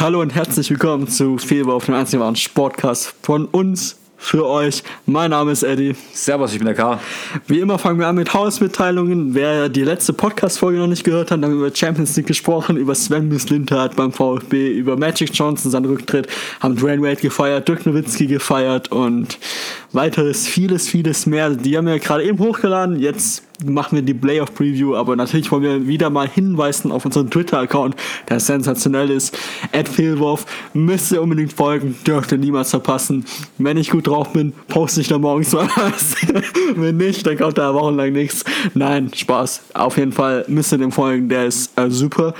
Hallo und herzlich willkommen zu Feber auf dem einzigen wahren Sportcast von uns für euch. Mein Name ist Eddie. Servus, ich bin der Karl. Wie immer fangen wir an mit Hausmitteilungen. Wer die letzte Podcast-Folge noch nicht gehört hat, haben wir über Champions League gesprochen, über Sven Mislintat beim VfB, über Magic Johnson, seinen Rücktritt, haben Dwayne Wade gefeiert, Dirk Nowitzki gefeiert und weiteres, vieles, vieles mehr. Die haben wir gerade eben hochgeladen. Jetzt machen wir die Playoff Preview, aber natürlich wollen wir wieder mal hinweisen auf unseren Twitter-Account, der sensationell ist. Ed Fehlwurf, müsst ihr unbedingt folgen, dürft ihr niemals verpassen. Wenn ich gut drauf bin, poste ich da morgens mal was. Wenn nicht, dann kommt da wochenlang nichts. Nein, Spaß. Auf jeden Fall müsst ihr dem folgen, der ist äh, super.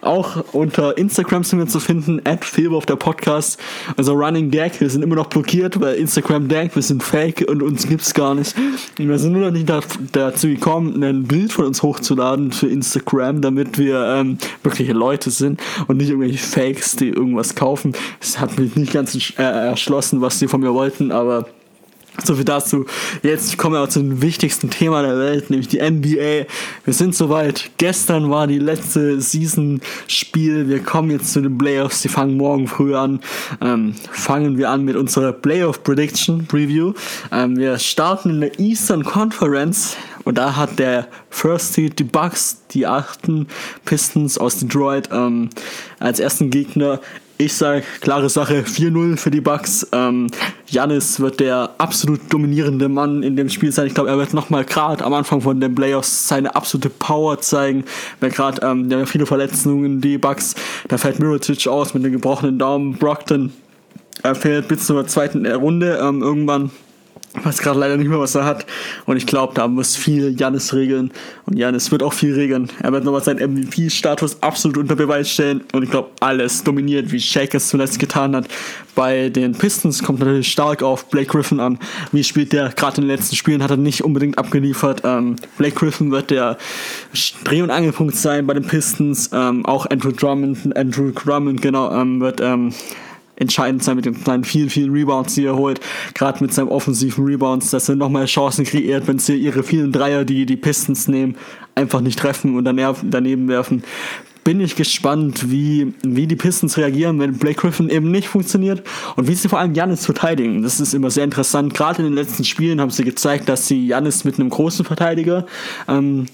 Auch unter Instagram sind wir zu finden, Ed Fehlwurf, der Podcast. Also Running Gag, wir sind immer noch blockiert, weil Instagram denkt, wir sind fake und uns gibt's gar nicht. Wir sind nur noch nicht dazu gekommen, ein Bild von uns hochzuladen für Instagram, damit wir ähm, wirkliche Leute sind und nicht irgendwelche Fakes, die irgendwas kaufen. Es hat mich nicht ganz äh, erschlossen, was sie von mir wollten, aber so viel dazu. Jetzt kommen wir auch zum wichtigsten Thema der Welt, nämlich die NBA. Wir sind soweit. Gestern war die letzte Season-Spiel. Wir kommen jetzt zu den Playoffs. Die fangen morgen früh an. Ähm, fangen wir an mit unserer Playoff Prediction Preview. Ähm, wir starten in der Eastern Conference. Und da hat der First Seed die Bucks, die achten Pistons aus Detroit, ähm, als ersten Gegner. Ich sage, klare Sache, 4-0 für die Bucks. Ähm, Janis wird der absolut dominierende Mann in dem Spiel sein. Ich glaube, er wird nochmal gerade am Anfang von den Playoffs seine absolute Power zeigen. Weil gerade, ähm, der viele Verletzungen, die Bucks. Da fällt Mirotic aus mit einem gebrochenen Daumen. Brockton er fehlt bis zur zweiten Runde ähm, irgendwann weiß gerade leider nicht mehr, was er hat. Und ich glaube, da muss viel Janis regeln. Und Janis wird auch viel regeln. Er wird nochmal seinen MVP-Status absolut unter Beweis stellen. Und ich glaube, alles dominiert, wie Shaq es zuletzt getan hat. Bei den Pistons kommt natürlich stark auf Blake Griffin an. Wie spielt der? Gerade in den letzten Spielen hat er nicht unbedingt abgeliefert. Ähm, Blake Griffin wird der Dreh- und Angelpunkt sein bei den Pistons. Ähm, auch Andrew Drummond, Andrew Drummond, genau, ähm, wird ähm, entscheidend sein mit den kleinen vielen, vielen Rebounds, die er holt. Gerade mit seinem offensiven Rebounds, dass er nochmal Chancen kreiert, wenn sie ihre vielen Dreier, die die Pistons nehmen, einfach nicht treffen und daneben werfen. Bin ich gespannt, wie, wie die Pistons reagieren, wenn Blake Griffin eben nicht funktioniert und wie sie vor allem Janis verteidigen. Das ist immer sehr interessant. Gerade in den letzten Spielen haben sie gezeigt, dass sie Janis mit einem großen Verteidiger ähm,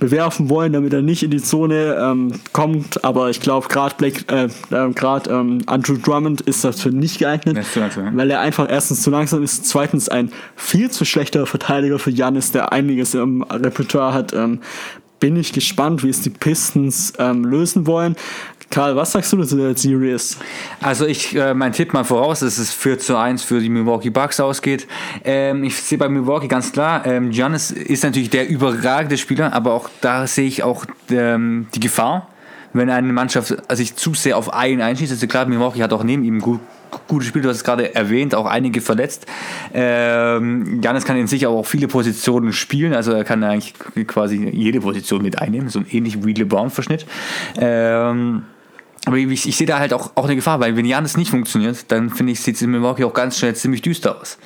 bewerfen wollen, damit er nicht in die Zone ähm, kommt. Aber ich glaube, gerade äh, äh, gerade ähm, Andrew Drummond ist dafür nicht geeignet, langsam, weil er einfach erstens zu langsam ist, zweitens ein viel zu schlechter Verteidiger für Janis, der einiges im Repertoire hat. Ähm, bin ich gespannt, wie es die Pistons ähm, lösen wollen. Karl, was sagst du zu der Series? Also ich, äh, mein Tipp mal voraus, dass es 4 zu 1 für die Milwaukee Bucks ausgeht. Ähm, ich sehe bei Milwaukee ganz klar, ähm, Giannis ist natürlich der überragende Spieler, aber auch da sehe ich auch ähm, die Gefahr, wenn eine Mannschaft sich zu sehr auf einen einschießt. Also klar, Milwaukee hat auch neben ihm gut, gute Spiele, du hast es gerade erwähnt, auch einige verletzt. Ähm, kann in sich auch viele Positionen spielen, also er kann eigentlich quasi jede Position mit einnehmen, so ähnlich wie LeBron-Verschnitt. Ähm, aber ich, ich sehe da halt auch, auch eine Gefahr, weil wenn Janis nicht funktioniert, dann finde ich, sieht es in Milwaukee auch ganz schnell ziemlich düster aus.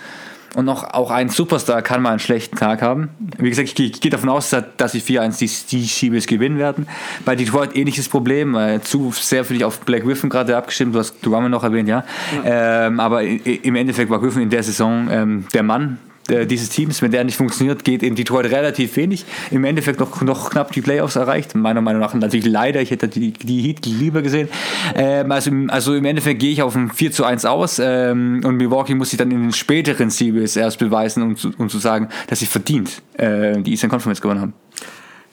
Und noch, auch ein Superstar kann mal einen schlechten Tag haben. Wie gesagt, ich, ich gehe davon aus, dass sie 4-1 die, die Schiebes gewinnen werden. Bei Detroit ähnliches Problem. Äh, zu sehr für dich auf Black Griffin gerade abgestimmt. Du hast Duame noch erwähnt, ja. ja. Ähm, aber im Endeffekt war Griffin in der Saison ähm, der Mann äh, dieses Teams, wenn der nicht funktioniert, geht in Detroit relativ wenig. Im Endeffekt noch, noch knapp die Playoffs erreicht. Meiner Meinung nach natürlich leider, ich hätte die, die Heat lieber gesehen. Ähm, also, also im Endeffekt gehe ich auf ein 4 zu 1 aus ähm, und Milwaukee muss sich dann in den späteren Series erst beweisen, um zu, um zu sagen, dass sie verdient äh, die Eastern Conference gewonnen haben.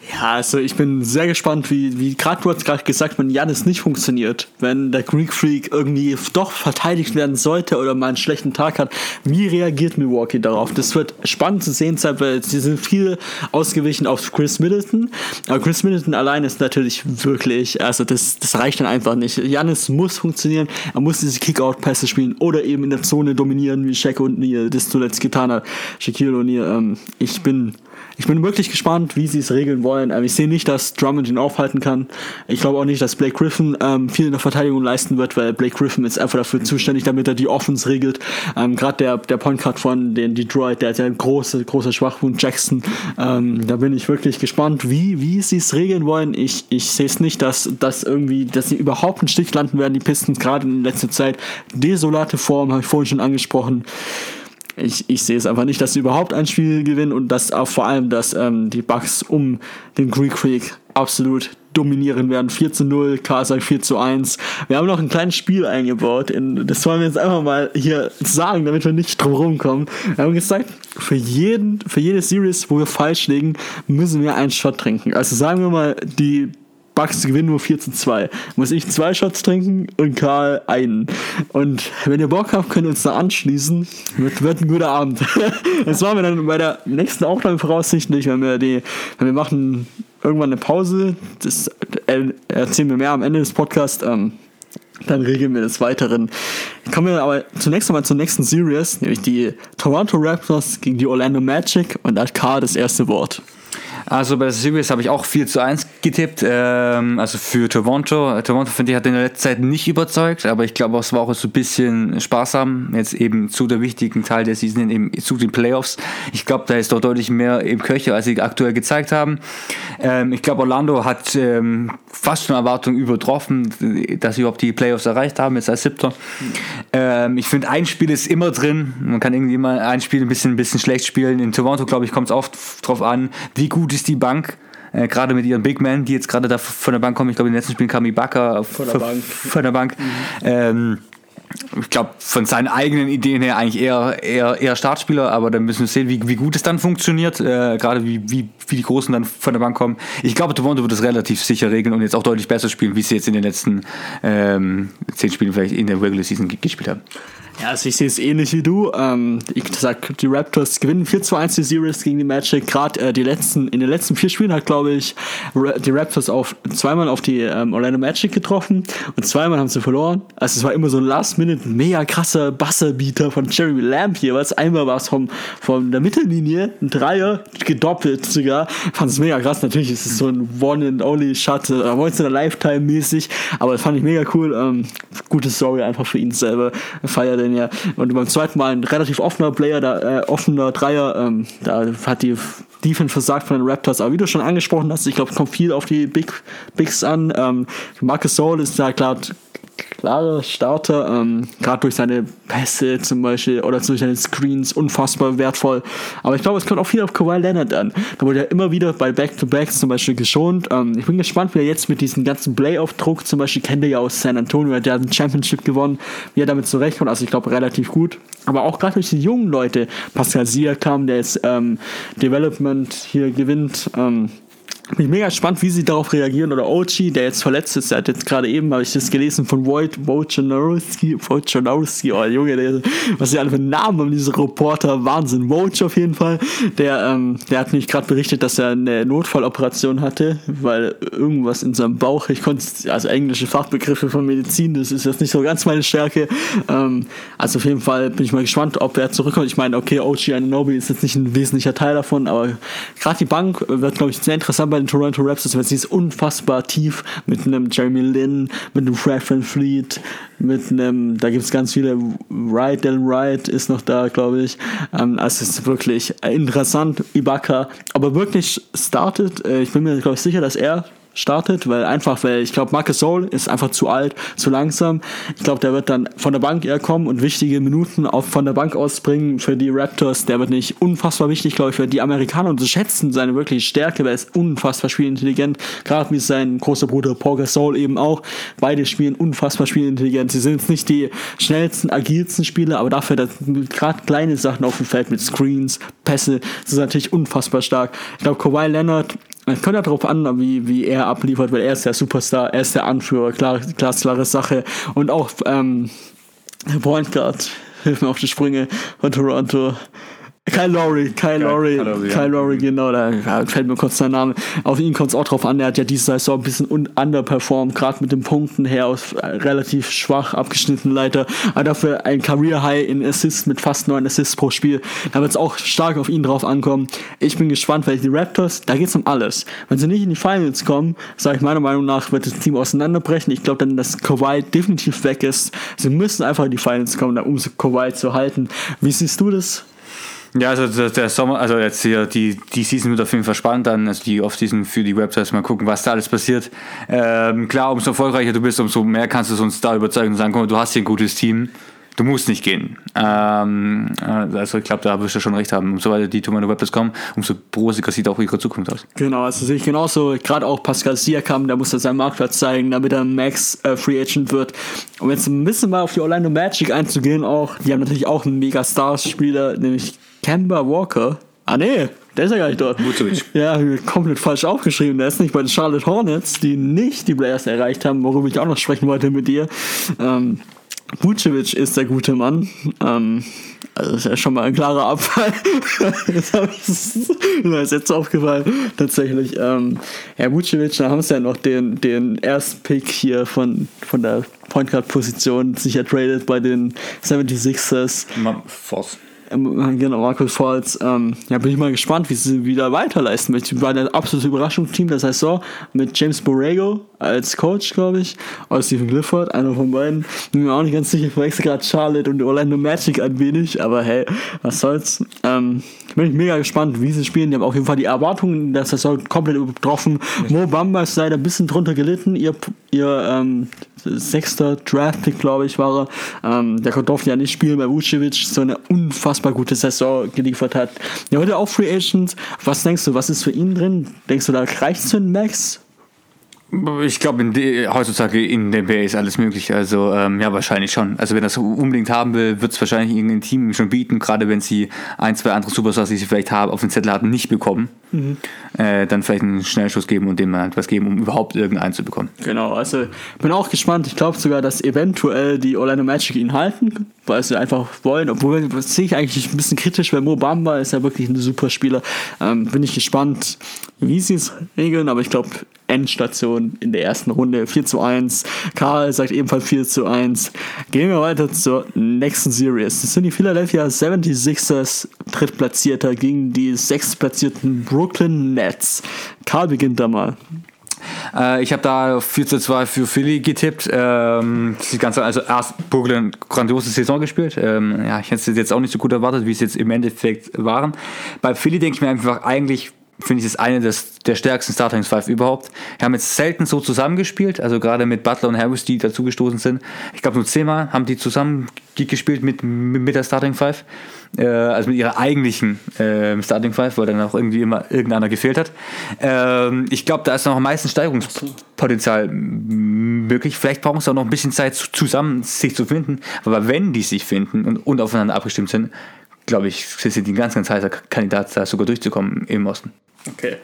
Ja, also ich bin sehr gespannt, wie, wie gerade du hast gerade gesagt, wenn Janis nicht funktioniert, wenn der Greek Freak irgendwie doch verteidigt werden sollte oder mal einen schlechten Tag hat, wie reagiert Milwaukee darauf? Das wird spannend zu sehen sein, weil sie sind viel ausgewichen auf Chris Middleton. Aber Chris Middleton allein ist natürlich wirklich, also das, das reicht dann einfach nicht. Janis muss funktionieren, er muss diese Kick-Out-Pässe spielen oder eben in der Zone dominieren, wie Shaq und Neil das zuletzt getan hat. Shaquille O'Neal, ähm, ich bin ich bin wirklich gespannt, wie sie es regeln wollen. Ähm, ich sehe nicht, dass Drummond ihn aufhalten kann. Ich glaube auch nicht, dass Blake Griffin ähm, viel in der Verteidigung leisten wird, weil Blake Griffin ist einfach dafür zuständig, damit er die Offense regelt. Ähm, Gerade der, der Point Guard von den Detroit, der hat ja einen großen, großer Schwachpunkt, Jackson. Ähm, da bin ich wirklich gespannt, wie, wie sie es regeln wollen. Ich, ich sehe es nicht, dass, dass irgendwie, dass sie überhaupt einen Stich landen werden, die Pistons, gerade in letzter Zeit. Desolate Form, habe ich vorhin schon angesprochen ich, ich sehe es einfach nicht, dass sie überhaupt ein Spiel gewinnen und dass auch vor allem, dass ähm, die Bucks um den Greek Creek absolut dominieren werden. 4 zu 0, KSI 4 zu 1. Wir haben noch ein kleines Spiel eingebaut. In, das wollen wir jetzt einfach mal hier sagen, damit wir nicht drum rumkommen. Wir haben gesagt, für, jeden, für jede Series, wo wir falsch liegen, müssen wir einen Shot trinken. Also sagen wir mal, die Bucks gewinnen nur 4 zu 2. Muss ich zwei Shots trinken und Karl einen. Und wenn ihr Bock habt, könnt ihr uns da anschließen. Wird, wird ein guter Abend. Das machen wir dann bei der nächsten Aufnahme voraussichtlich, wenn wir die, wenn wir machen irgendwann eine Pause. Das erzählen wir mehr am Ende des Podcasts. Ähm, dann regeln wir des Weiteren. Kommen wir aber zunächst einmal zur nächsten Series, nämlich die Toronto Raptors gegen die Orlando Magic und da hat Karl das erste Wort. Also bei der Series habe ich auch 4 zu 1 getippt, ähm, also für Toronto. Toronto, finde ich, hat in der letzten Zeit nicht überzeugt, aber ich glaube, es war auch so ein bisschen sparsam, jetzt eben zu der wichtigen Teil der Season, eben zu den Playoffs. Ich glaube, da ist doch deutlich mehr im Köcher, als sie aktuell gezeigt haben. Ähm, ich glaube, Orlando hat ähm, fast schon Erwartungen übertroffen, dass sie überhaupt die Playoffs erreicht haben, jetzt als Siebter. Ähm, ich finde, ein Spiel ist immer drin. Man kann irgendwie mal ein Spiel ein bisschen, ein bisschen schlecht spielen. In Toronto, glaube ich, kommt es oft drauf an, wie gut ist die Bank. Äh, gerade mit ihren Big Men, die jetzt gerade da von der Bank kommen. Ich glaube, in den letzten Spielen kam Ibaka von der Bank. Von der Bank. Mhm. Ähm, ich glaube, von seinen eigenen Ideen her eigentlich eher, eher, eher Startspieler, aber dann müssen wir sehen, wie, wie gut es dann funktioniert, äh, gerade wie, wie, wie die Großen dann von der Bank kommen. Ich glaube, Toronto wird das relativ sicher regeln und jetzt auch deutlich besser spielen, wie sie jetzt in den letzten ähm, zehn Spielen vielleicht in der Regular Season gespielt haben. Ja, also ich sehe es ähnlich wie du. Ähm, ich sag, die Raptors gewinnen 4 zu 1 die Series gegen die Magic. Gerade äh, die letzten, in den letzten vier Spielen hat, glaube ich, die Raptors auf, zweimal auf die ähm, Orlando Magic getroffen und zweimal haben sie verloren. Also es war immer so ein Last-Minute, mega krasser Buzzerbeater von Jeremy Lamb. Was einmal war es vom, von der Mittellinie, ein Dreier, gedoppelt sogar. Fand es mega krass. Natürlich ist es so ein One-and-Only-Shot, äh, once in a Lifetime-mäßig, aber das fand ich mega cool. Ähm, gute Story einfach für ihn selber. Feiert den ja. Und beim zweiten Mal ein relativ offener Player, da, äh, offener Dreier, ähm, da hat die Defense versagt von den Raptors. Aber wie du schon angesprochen hast, ich glaube, es kommt viel auf die Big, Bigs an. Ähm, Marcus Soul ist da klar klarer Starter, ähm, gerade durch seine Pässe zum Beispiel oder durch seine Screens unfassbar wertvoll. Aber ich glaube, es kommt auch viel auf Kawhi Leonard an. Da wurde er immer wieder bei Back-to-Backs zum Beispiel geschont. Ähm, ich bin gespannt, wie er jetzt mit diesem ganzen Playoff-Druck, zum Beispiel kennt er ja aus San Antonio, der hat ein Championship gewonnen, wie er damit zurechtkommt. Also ich glaube, relativ gut. Aber auch gerade durch die jungen Leute, Pascal Siakam, der jetzt ähm, Development hier gewinnt, ähm, bin mega gespannt, wie sie darauf reagieren. Oder Ochi, der jetzt verletzt ist, der hat jetzt gerade eben, habe ich das gelesen von Void, Wojciechowski, Wojciechowski, oh Junge, der, was sie alle für Namen haben, diese Reporter, Wahnsinn. Woj auf jeden Fall, der, ähm, der hat mich gerade berichtet, dass er eine Notfalloperation hatte, weil irgendwas in seinem Bauch, ich konnte, also englische Fachbegriffe von Medizin, das ist jetzt nicht so ganz meine Stärke. Ähm, also auf jeden Fall bin ich mal gespannt, ob er zurückkommt. Ich meine, okay, Ochi Ananobi ist jetzt nicht ein wesentlicher Teil davon, aber gerade die Bank wird, glaube ich, sehr interessant bei den Toronto Raptors, weil sie ist unfassbar tief mit einem Jeremy Lin, mit einem Fred Van Fleet, mit einem, da gibt es ganz viele, Wright, Dylan Wright ist noch da, glaube ich. Ähm, also es ist wirklich interessant, Ibaka, aber wirklich startet, äh, ich bin mir, glaube ich, sicher, dass er startet, weil einfach, weil ich glaube, Marcus Soul ist einfach zu alt, zu langsam. Ich glaube, der wird dann von der Bank eher kommen und wichtige Minuten auch von der Bank ausbringen für die Raptors. Der wird nicht unfassbar wichtig, glaube ich, für die Amerikaner unterschätzen seine wirkliche Stärke, weil er ist unfassbar spielintelligent, gerade wie sein großer Bruder Paul Gasol eben auch. Beide spielen unfassbar spielintelligent. Sie sind jetzt nicht die schnellsten, agilsten Spieler, aber dafür, dass gerade kleine Sachen auf dem Feld mit Screens, Pässe, sind natürlich unfassbar stark. Ich glaube, Kawhi Leonard es kommt ja darauf an, wie, wie er abliefert, weil er ist der Superstar, er ist der Anführer, klar, klar klare Sache. Und auch ähm, Point Guard, hilf mir auf die Sprünge von Toronto. Kyle Lowry, Kyle Lowry, Kyle Lowry, genau, da fällt mir kurz sein Name. Auf ihn kommt es auch drauf an, er hat ja diese Saison ein bisschen un underperformed, gerade mit den Punkten her aus äh, relativ schwach abgeschnittenen Leiter, aber dafür ein Career High in Assists mit fast neun Assists pro Spiel. Da wird es auch stark auf ihn drauf ankommen. Ich bin gespannt, weil die Raptors, da geht es um alles. Wenn sie nicht in die Finals kommen, sage ich meiner Meinung nach, wird das Team auseinanderbrechen. Ich glaube dann, dass Kawhi definitiv weg ist. Sie müssen einfach in die Finals kommen, um Kawhi zu halten. Wie siehst du das? Ja, also der, der Sommer, also jetzt hier die, die Season wird auf jeden Fall spannend dann, also die Off-Season für die Websites, mal gucken, was da alles passiert. Ähm, klar, umso erfolgreicher du bist, umso mehr kannst du uns da überzeugen und sagen, mal, du hast hier ein gutes Team, du musst nicht gehen. Ähm, äh, also ich glaube, da wirst du schon recht haben. Umso weiter die Tomorrow Websites kommen, umso rosiger sieht auch ihre Zukunft aus. Genau, also sehe ich genauso. Gerade auch Pascal Siakam, der muss da seinen Marktplatz zeigen, damit er Max äh, Free Agent wird. Um jetzt ein bisschen mal auf die Orlando Magic einzugehen, auch, die haben natürlich auch einen Mega-Star-Spieler, nämlich Kemba Walker. Ah nee, der ist ja gar nicht dort. Vucevic. Ja, komplett falsch aufgeschrieben. Der ist nicht bei den Charlotte Hornets, die nicht die Players erreicht haben, worüber ich auch noch sprechen wollte mit dir. Ähm, Vucevic ist der gute Mann. Ähm, also ist ja schon mal ein klarer Abfall. das ist jetzt aufgefallen. Tatsächlich. Ähm, Herr Vucevic, da haben sie ja noch den, den ersten Pick hier von, von der Point Guard Position sich ertradet bei den 76ers. Force. Ähm, Genau, Markus Falls. Ähm, ja, bin ich mal gespannt, wie sie wieder weiterleisten. Ich war ein absolutes Überraschungsteam der Saison mit James Borrego als Coach, glaube ich, oder Stephen Clifford, einer von beiden. Bin mir auch nicht ganz sicher, ich verwechsel gerade Charlotte und Orlando Magic ein wenig, aber hey, was soll's. Ähm, bin ich mega gespannt, wie sie spielen. Die haben auf jeden Fall die Erwartungen der Saison komplett übertroffen. Mo Bamba ist leider ein bisschen drunter gelitten. Ihr, ihr ähm, sechster Draft-Pick, glaube ich, war er. Ähm, der durfte ja nicht spielen, weil Vucevic so eine unfassbar gute Saison geliefert hat. Der heute auch Free Agent. Was denkst du, was ist für ihn drin? Denkst du, da reicht es für einen Max? Ich glaube, heutzutage in der NBA ist alles möglich. Also ähm, ja, wahrscheinlich schon. Also wenn das unbedingt haben will, wird es wahrscheinlich irgendein Team schon bieten, gerade wenn sie ein, zwei andere Superstars, die sie vielleicht haben, auf den Zettel hatten, nicht bekommen. Mhm. Äh, dann vielleicht einen Schnellschuss geben und dem etwas geben, um überhaupt irgendeinen zu bekommen. Genau, also bin auch gespannt. Ich glaube sogar, dass eventuell die Orlando Magic ihn halten, weil sie einfach wollen. Obwohl, das sehe ich eigentlich ein bisschen kritisch, weil Mo Bamba ist ja wirklich ein super Spieler. Ähm, bin ich gespannt, wie sie es regeln, aber ich glaube, Endstation in der ersten Runde 4 zu 1. Karl sagt ebenfalls 4 zu 1. Gehen wir weiter zur nächsten Series. Das sind die Philadelphia 76ers Drittplatzierter gegen die sechstplatzierten Brooklyn Nets. Karl beginnt da mal. Äh, ich habe da 4 zu 2 für Philly getippt. Ähm, die ganze, also erst Brooklyn grandiose Saison gespielt. Ähm, ja, ich hätte es jetzt auch nicht so gut erwartet, wie es jetzt im Endeffekt waren. Bei Philly denke ich mir einfach eigentlich finde ich, ist eine des, der stärksten Starting Five überhaupt. Wir haben jetzt selten so zusammengespielt, also gerade mit Butler und Harris, die dazugestoßen sind. Ich glaube, nur zehnmal haben die zusammen gespielt mit, mit der Starting Five. Äh, also mit ihrer eigentlichen äh, Starting Five, weil dann auch irgendwie immer irgendeiner gefehlt hat. Ähm, ich glaube, da ist noch am meisten Steigerungspotenzial möglich. Vielleicht brauchen sie auch noch ein bisschen Zeit zusammen, sich zu finden. Aber wenn die sich finden und, und aufeinander abgestimmt sind, glaube ich, sind die ein ganz, ganz heißer Kandidat, da sogar durchzukommen im Osten. Okay.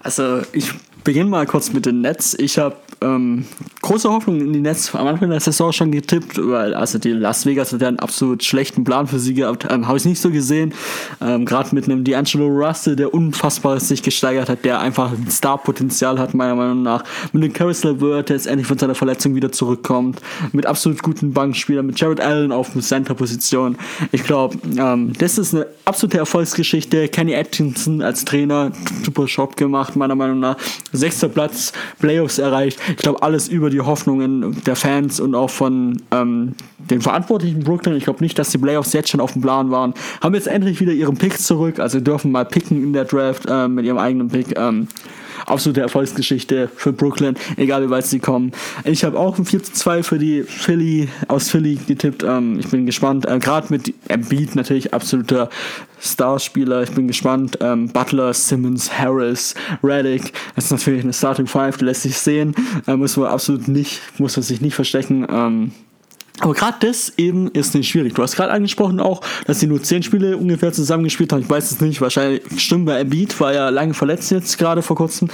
Also ich beginne mal kurz mit den Nets. Ich habe ähm, große Hoffnung in die Nets am Anfang der Saison schon getippt, weil also die Las Vegas hat ja einen absolut schlechten Plan für sie gehabt. Ähm, habe ich nicht so gesehen. Ähm, Gerade mit einem D'Angelo Russell, der unfassbar sich gesteigert hat, der einfach ein Star-Potenzial hat, meiner Meinung nach. Mit dem Caris LeVert, der jetzt endlich von seiner Verletzung wieder zurückkommt. Mit absolut guten Bankspielern, mit Jared Allen auf Center-Position. Ich glaube, ähm, das ist eine absolute Erfolgsgeschichte. Kenny Atkinson als Trainer, super Job gemacht, meiner Meinung nach. Sechster Platz, Playoffs erreicht. Ich glaube, alles über die Hoffnungen der Fans und auch von ähm, den Verantwortlichen Brooklyn. Ich glaube nicht, dass die Playoffs jetzt schon auf dem Plan waren. Haben jetzt endlich wieder ihren Pick zurück, also dürfen mal picken in der Draft äh, mit ihrem eigenen Pick. Ähm, absolute Erfolgsgeschichte für Brooklyn, egal wie weit sie kommen. Ich habe auch ein 4 zu 2 für die Philly aus Philly getippt. Ähm, ich bin gespannt. Äh, Gerade mit Embiid natürlich absoluter Starspieler. Ich bin gespannt. Ähm, Butler, Simmons, Harris, Reddick. Das ist natürlich eine Starting Five, die lässt sich sehen. Äh, muss man absolut nicht, muss man sich nicht verstecken. Ähm, Aber gerade das eben ist nicht schwierig. Du hast gerade angesprochen auch, dass sie nur zehn Spiele ungefähr zusammengespielt haben. Ich weiß es nicht, wahrscheinlich stimmt bei Embiid, war ja lange verletzt jetzt gerade vor kurzem.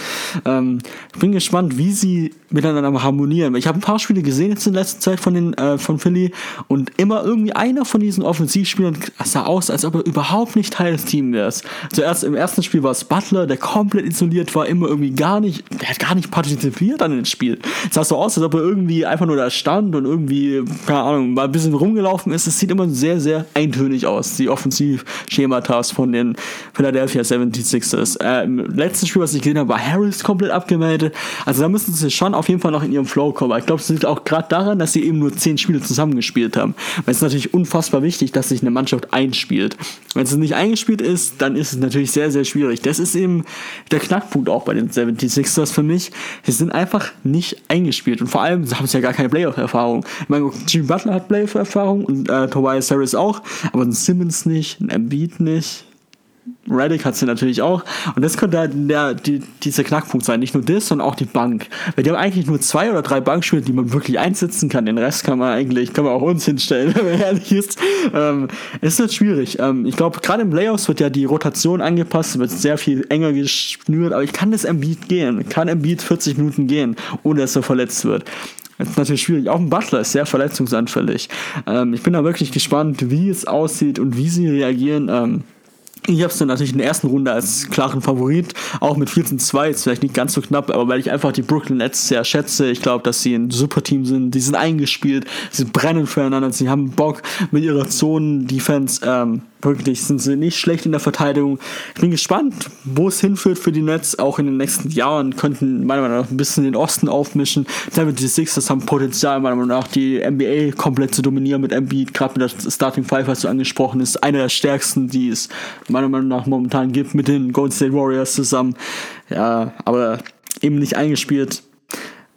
Ähm, ich bin gespannt, wie sie miteinander harmonieren. Ich habe ein paar Spiele gesehen jetzt in letzter Zeit von den äh, von Philly und immer irgendwie einer von diesen Offensivspielern sah aus, als ob er überhaupt nicht Teil des Teams wäre. Zuerst im ersten Spiel war es Butler, der komplett isoliert war, immer irgendwie gar nicht, der hat gar nicht partizipiert an dem Spiel. Es sah so aus, als ob er irgendwie einfach nur da stand und irgendwie keine Ahnung, mal ein bisschen rumgelaufen ist. Es sieht immer sehr, sehr eintönig aus, die Offensivschematas von den Philadelphia 76ers. Äh, Im letzten Spiel, was ich gesehen habe, war Harris komplett abgemeldet. Also da müssen sie schon auf jeden Fall noch in ihrem Flow kommen. ich glaube, es liegt auch gerade daran, dass sie eben nur zehn Spiele zusammengespielt haben. Weil es ist natürlich unfassbar wichtig, dass sich eine Mannschaft einspielt. Wenn es nicht eingespielt ist, dann ist es natürlich sehr, sehr schwierig. Das ist eben der Knackpunkt auch bei den 76ers für mich. Sie sind einfach nicht eingespielt. Und vor allem haben sie ja gar keine Playoff-Erfahrung. Ich meine, Jimmy Butler hat Playoff-Erfahrung und äh, Tobias Harris auch, aber ein Simmons nicht, ein Embiid nicht. Reddick hat sie natürlich auch. Und das könnte halt der, die, dieser Knackpunkt sein. Nicht nur das, sondern auch die Bank. Weil die haben eigentlich nur zwei oder drei Bankspieler, die man wirklich einsetzen kann. Den Rest kann man eigentlich, kann man auch uns hinstellen, wenn man ehrlich ist. Ähm, es halt schwierig. Ähm, ich glaube, gerade im Playoffs wird ja die Rotation angepasst, wird sehr viel enger geschnürt. Aber ich kann das Embiid gehen. Kann Embiid 40 Minuten gehen, ohne dass er verletzt wird. Das ist natürlich schwierig. Auch ein Butler ist sehr verletzungsanfällig. Ähm, ich bin da wirklich gespannt, wie es aussieht und wie sie reagieren. Ähm, ich habe es dann natürlich in der ersten Runde als klaren Favorit, auch mit 14-2, ist vielleicht nicht ganz so knapp, aber weil ich einfach die Brooklyn Nets sehr schätze. Ich glaube, dass sie ein super Team sind, die sind eingespielt, sie brennen füreinander, sie haben Bock mit ihrer Zonen-Defense. Ähm, wirklich sind sie nicht schlecht in der Verteidigung. Ich bin gespannt, wo es hinführt für die Nets. Auch in den nächsten Jahren könnten meiner Meinung nach ein bisschen den Osten aufmischen. Die Sixers haben Potenzial, meiner Meinung nach, die NBA komplett zu dominieren mit Embiid, gerade mit der Starting Five, was du angesprochen ist, einer der stärksten, die es meiner Meinung nach momentan gibt, mit den Golden State Warriors zusammen. Ja, aber eben nicht eingespielt.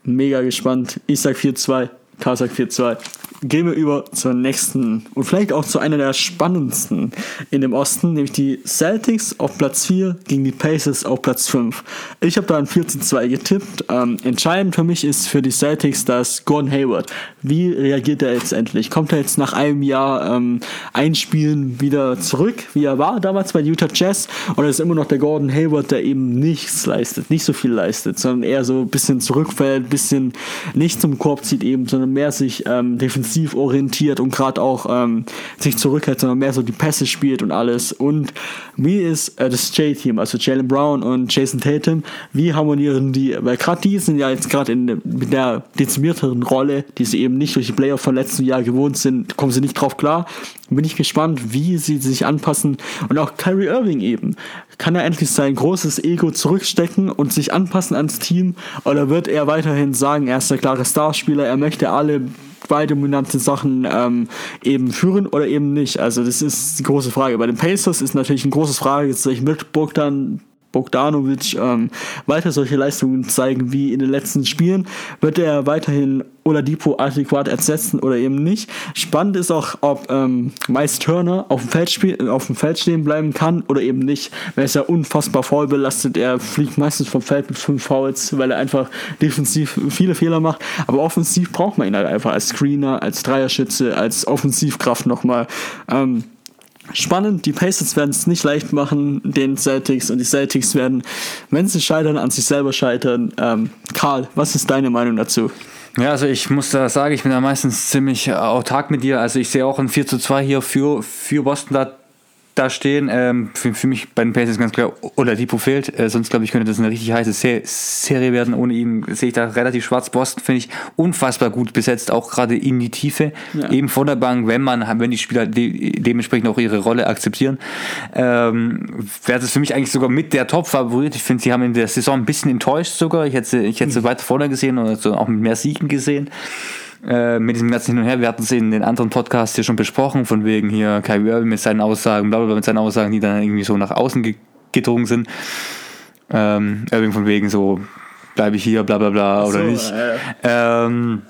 Mega gespannt. Ich sag 4-2, K sagt 4-2 gehen wir über zur nächsten und vielleicht auch zu einer der spannendsten in dem Osten, nämlich die Celtics auf Platz 4 gegen die Pacers auf Platz 5. Ich habe da ein 14-2 getippt. Ähm, entscheidend für mich ist für die Celtics das Gordon Hayward. Wie reagiert er jetzt endlich? Kommt er jetzt nach einem Jahr ähm, Einspielen wieder zurück, wie er war damals bei Utah Jazz? Oder ist immer noch der Gordon Hayward, der eben nichts leistet, nicht so viel leistet, sondern eher so ein bisschen zurückfällt, ein bisschen nicht zum Korb zieht eben, sondern mehr sich ähm, defensiv defensiv orientiert und gerade auch ähm, sich zurückhält, sondern mehr so die Pässe spielt und alles. Und wie ist äh, das J-Team, also Jalen Brown und Jason Tatum, wie harmonieren die? Weil gerade die sind ja jetzt gerade in der dezimierteren Rolle, die sie eben nicht durch die Player von letzten Jahr gewohnt sind, kommen sie nicht drauf klar. Bin ich gespannt, wie sie sich anpassen. Und auch Kyrie Irving eben. Kann er endlich sein großes Ego zurückstecken und sich anpassen ans Team? Oder wird er weiterhin sagen, er ist der klare Starspieler, er möchte alle zwei dominante Sachen ähm, eben führen oder eben nicht. Also das ist die große Frage. Bei den Pacers ist natürlich ein großes Frage, jetzt ich mit Bogdan Bogdanovic ähm, weiter solche Leistungen zeigen wie in den letzten Spielen, wird er weiterhin Oladipo adäquat ersetzen oder eben nicht. Spannend ist auch, ob ähm, Miles Turner auf dem, Feld spiel, auf dem Feld stehen bleiben kann oder eben nicht. Er ist ja unfassbar faul belastet. Er fliegt meistens vom Feld mit fünf Fouls, weil er einfach defensiv viele Fehler macht. Aber offensiv braucht man ihn halt einfach als Screener, als Dreierschütze, als Offensivkraft nochmal. Ähm, spannend. Die Pacers werden es nicht leicht machen, den Celtics. Und die Celtics werden, wenn sie scheitern, an sich selber scheitern. Ähm, Karl, was ist deine Meinung dazu? Ja, also ich muss da sagen, ich bin da meistens ziemlich autark mit dir. Also ich sehe auch ein 4 zu 2 hier für, für Boston da da stehen. Ähm, für, für mich bei den Pacers ganz klar, oder Depot fehlt. Äh, sonst, glaube ich, könnte das eine richtig heiße Se Serie werden. Ohne ihn sehe ich da relativ schwarz. Boston finde ich unfassbar gut besetzt, auch gerade in die Tiefe. Ja. Eben von der Bank, wenn man, wenn die Spieler de dementsprechend auch ihre Rolle akzeptieren. Ähm, Wäre es für mich eigentlich sogar mit der Top-Favorit. Ich finde, sie haben in der Saison ein bisschen enttäuscht sogar. Ich hätte, ich hätte sie mhm. weiter vorne gesehen oder so auch mit mehr Siegen gesehen. Äh, mit diesem ganzen Hin und Her. Wir hatten es in den anderen Podcasts hier schon besprochen, von wegen hier Kyrie Irving mit seinen Aussagen, bla bla mit seinen Aussagen, die dann irgendwie so nach außen ge gedrungen sind. Ähm, Irving von wegen so, bleibe ich hier, bla bla bla, oder so, nicht. Äh. Ähm,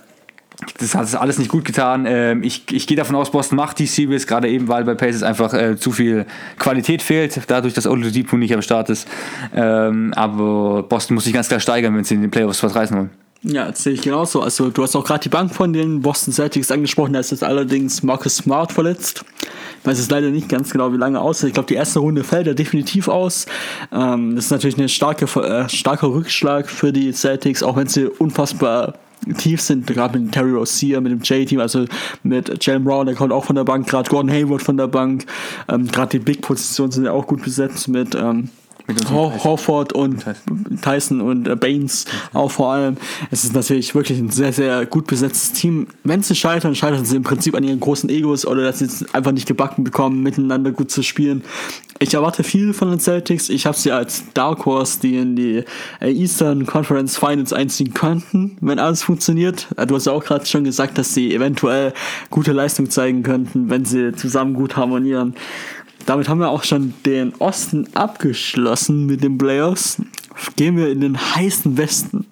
das hat es alles nicht gut getan. Ähm, ich, ich gehe davon aus, Boston macht die Series, gerade eben, weil bei Pacers einfach äh, zu viel Qualität fehlt, dadurch, dass Oladipo nicht am Start ist. Ähm, aber Boston muss sich ganz klar steigern, wenn sie in den Playoffs was reißen wollen. Ja, das sehe ich genauso. Also du hast auch gerade die Bank von den Boston Celtics angesprochen, da ist jetzt allerdings Marcus Smart verletzt. Ich weiß jetzt leider nicht ganz genau, wie lange aus. Ich glaube, die erste Runde fällt er definitiv aus. Ähm, das ist natürlich ein starke, äh, starker Rückschlag für die Celtics, auch wenn sie unfassbar tief sind, gerade mit Terry Rozier, mit dem J-Team, also mit Jalen Brown, der kommt auch von der Bank, gerade Gordon Hayward von der Bank, ähm, gerade die Big-Positionen sind ja auch gut besetzt mit ähm, Horford und Tyson und äh, Baines auch vor allem. Es ist natürlich wirklich ein sehr, sehr gut besetztes Team. Wenn sie scheitern, scheitern sie im Prinzip an ihren großen Egos oder dass sie es einfach nicht gebacken bekommen, miteinander gut zu spielen. Ich erwarte viel von den Celtics. Ich habe sie als Dark Horse, die in die äh, Eastern Conference Finals einziehen könnten, wenn alles funktioniert. Äh, du hast ja auch gerade schon gesagt, dass sie eventuell gute Leistung zeigen könnten, wenn sie zusammen gut harmonieren. Damit haben wir auch schon den Osten abgeschlossen mit den Playoffs. Gehen wir in den heißen Westen.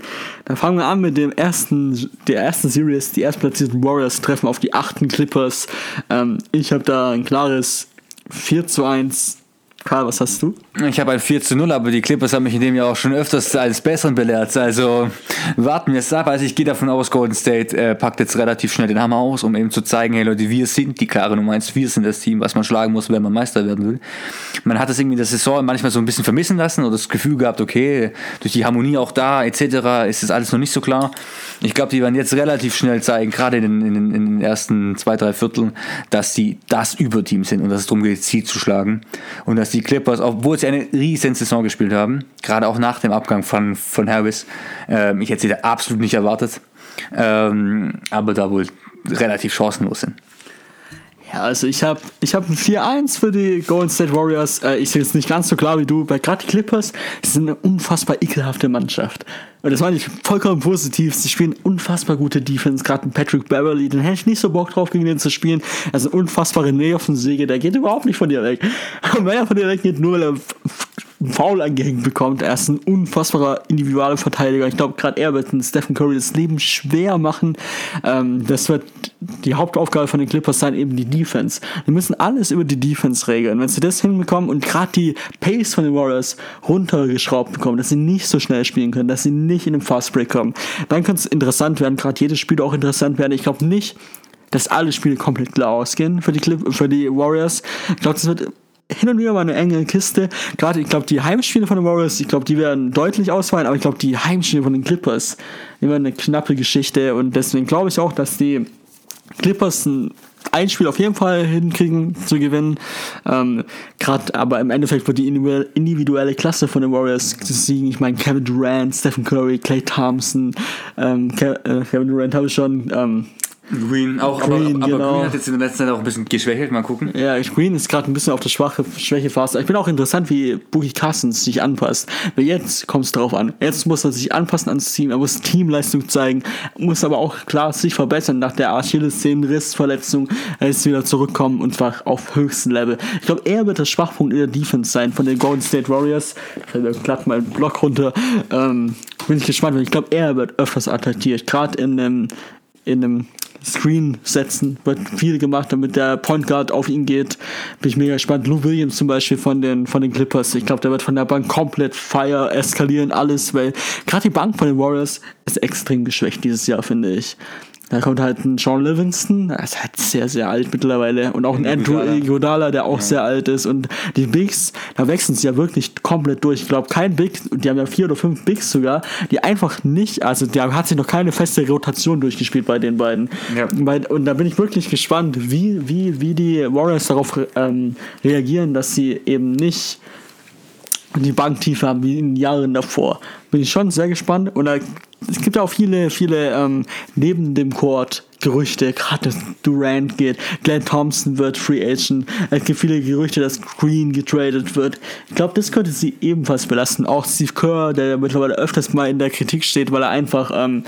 Dann fangen wir an mit dem ersten, der ersten Series. Die erstplatzierten Warriors treffen auf die achten Clippers. Ähm, ich habe da ein klares 4 zu 1 Karl, was hast du? Ich habe ein 4 zu 0, aber die Clippers haben mich in dem Jahr auch schon öfters als Besseren belehrt. Also warten wir es ab. Also ich gehe davon aus, Golden State äh, packt jetzt relativ schnell den Hammer aus, um eben zu zeigen, hey Leute, wir sind die klare Nummer 1, wir sind das Team, was man schlagen muss, wenn man Meister werden will. Man hat das irgendwie in der Saison manchmal so ein bisschen vermissen lassen oder das Gefühl gehabt, okay, durch die Harmonie auch da etc. ist das alles noch nicht so klar. Ich glaube, die werden jetzt relativ schnell zeigen, gerade in, in, in, den ersten zwei, drei Vierteln, dass sie das Überteam sind und dass es darum geht, Ziel zu schlagen. Und dass die Clippers, obwohl sie eine riesen Saison gespielt haben, gerade auch nach dem Abgang von, von Harris, ähm, ich hätte sie da absolut nicht erwartet, ähm, aber da wohl relativ chancenlos sind. Ja, also ich habe ich hab ein 4-1 für die Golden State Warriors. Äh, ich sehe es nicht ganz so klar wie du. Bei gerade die Clippers, die sind eine unfassbar ekelhafte Mannschaft. Und das meine ich vollkommen positiv. Sie spielen unfassbar gute Defense. Gerade Patrick Beverly, den hätte ich nicht so Bock drauf, gegen den zu spielen. Also eine unfassbare Nähe auf den Säge, der geht überhaupt nicht von dir weg. Und wenn er von dir weggeht, nur weil er Foul angehängt bekommt. Er ist ein unfassbarer individualer Verteidiger. Ich glaube, gerade er wird Stephen Curry das Leben schwer machen. Ähm, das wird die Hauptaufgabe von den Clippers sein, eben die Defense. Die müssen alles über die Defense regeln. Wenn sie das hinbekommen und gerade die Pace von den Warriors runtergeschraubt bekommen, dass sie nicht so schnell spielen können, dass sie nicht in den Fastbreak kommen, dann kann es interessant werden. Gerade jedes Spiel auch interessant werden. Ich glaube nicht, dass alle Spiele komplett klar ausgehen für die, Clip für die Warriors. Ich glaube, das wird hin und wieder mal eine enge Kiste. Gerade, ich glaube, die Heimspiele von den Warriors, ich glaube, die werden deutlich ausfallen, aber ich glaube, die Heimspiele von den Clippers, werden eine knappe Geschichte und deswegen glaube ich auch, dass die Clippers ein ein Spiel auf jeden Fall hinkriegen zu gewinnen. Ähm, Gerade aber im Endeffekt wird die individuelle Klasse von den Warriors siegen. Ich meine, Kevin Durant, Stephen Curry, Clay Thompson, ähm, äh, Kevin Durant habe ich schon, ähm, Green auch, Green, aber, aber genau. Green hat jetzt in der letzten Zeit auch ein bisschen geschwächelt, mal gucken. Ja, Green ist gerade ein bisschen auf der schwache Schwächephase. Ich bin auch interessant, wie Boogie Cousins sich anpasst. Weil jetzt kommt es darauf an. Jetzt muss er sich anpassen ans Team, er muss Teamleistung zeigen, muss aber auch klar sich verbessern nach der Achillessehnenrissverletzung. Er ist wieder zurückkommen und zwar auf höchstem Level. Ich glaube, er wird der Schwachpunkt in der Defense sein von den Golden State Warriors. Ich glatt meinen Block runter. Ähm, bin ich gespannt, weil ich glaube, er wird öfters attackiert. Gerade in einem in einem Screen setzen. Wird viel gemacht, damit der Point Guard auf ihn geht. Bin ich mega gespannt. Lou Williams zum Beispiel von den, von den Clippers. Ich glaube, der wird von der Bank komplett Fire eskalieren, alles, weil gerade die Bank von den Warriors ist extrem geschwächt dieses Jahr, finde ich. Da kommt halt ein Sean Livingston, der ist halt sehr, sehr alt mittlerweile. Und auch ein Andrew Iguodala, der auch ja. sehr alt ist. Und die Bigs, da wechseln sie ja wirklich komplett durch. Ich glaube, kein Big, die haben ja vier oder fünf Bigs sogar, die einfach nicht, also da hat sich noch keine feste Rotation durchgespielt bei den beiden. Ja. Und da bin ich wirklich gespannt, wie, wie, wie die Warriors darauf ähm, reagieren, dass sie eben nicht die Banktiefe haben wie in den Jahren davor. Bin ich schon sehr gespannt. Und da, es gibt auch viele, viele ähm, neben dem Court Gerüchte, gerade dass Durant geht, Glenn Thompson wird Free Agent. Es gibt viele Gerüchte, dass Green getradet wird. Ich glaube, das könnte sie ebenfalls belasten. Auch Steve Kerr, der mittlerweile öfters mal in der Kritik steht, weil er einfach ähm,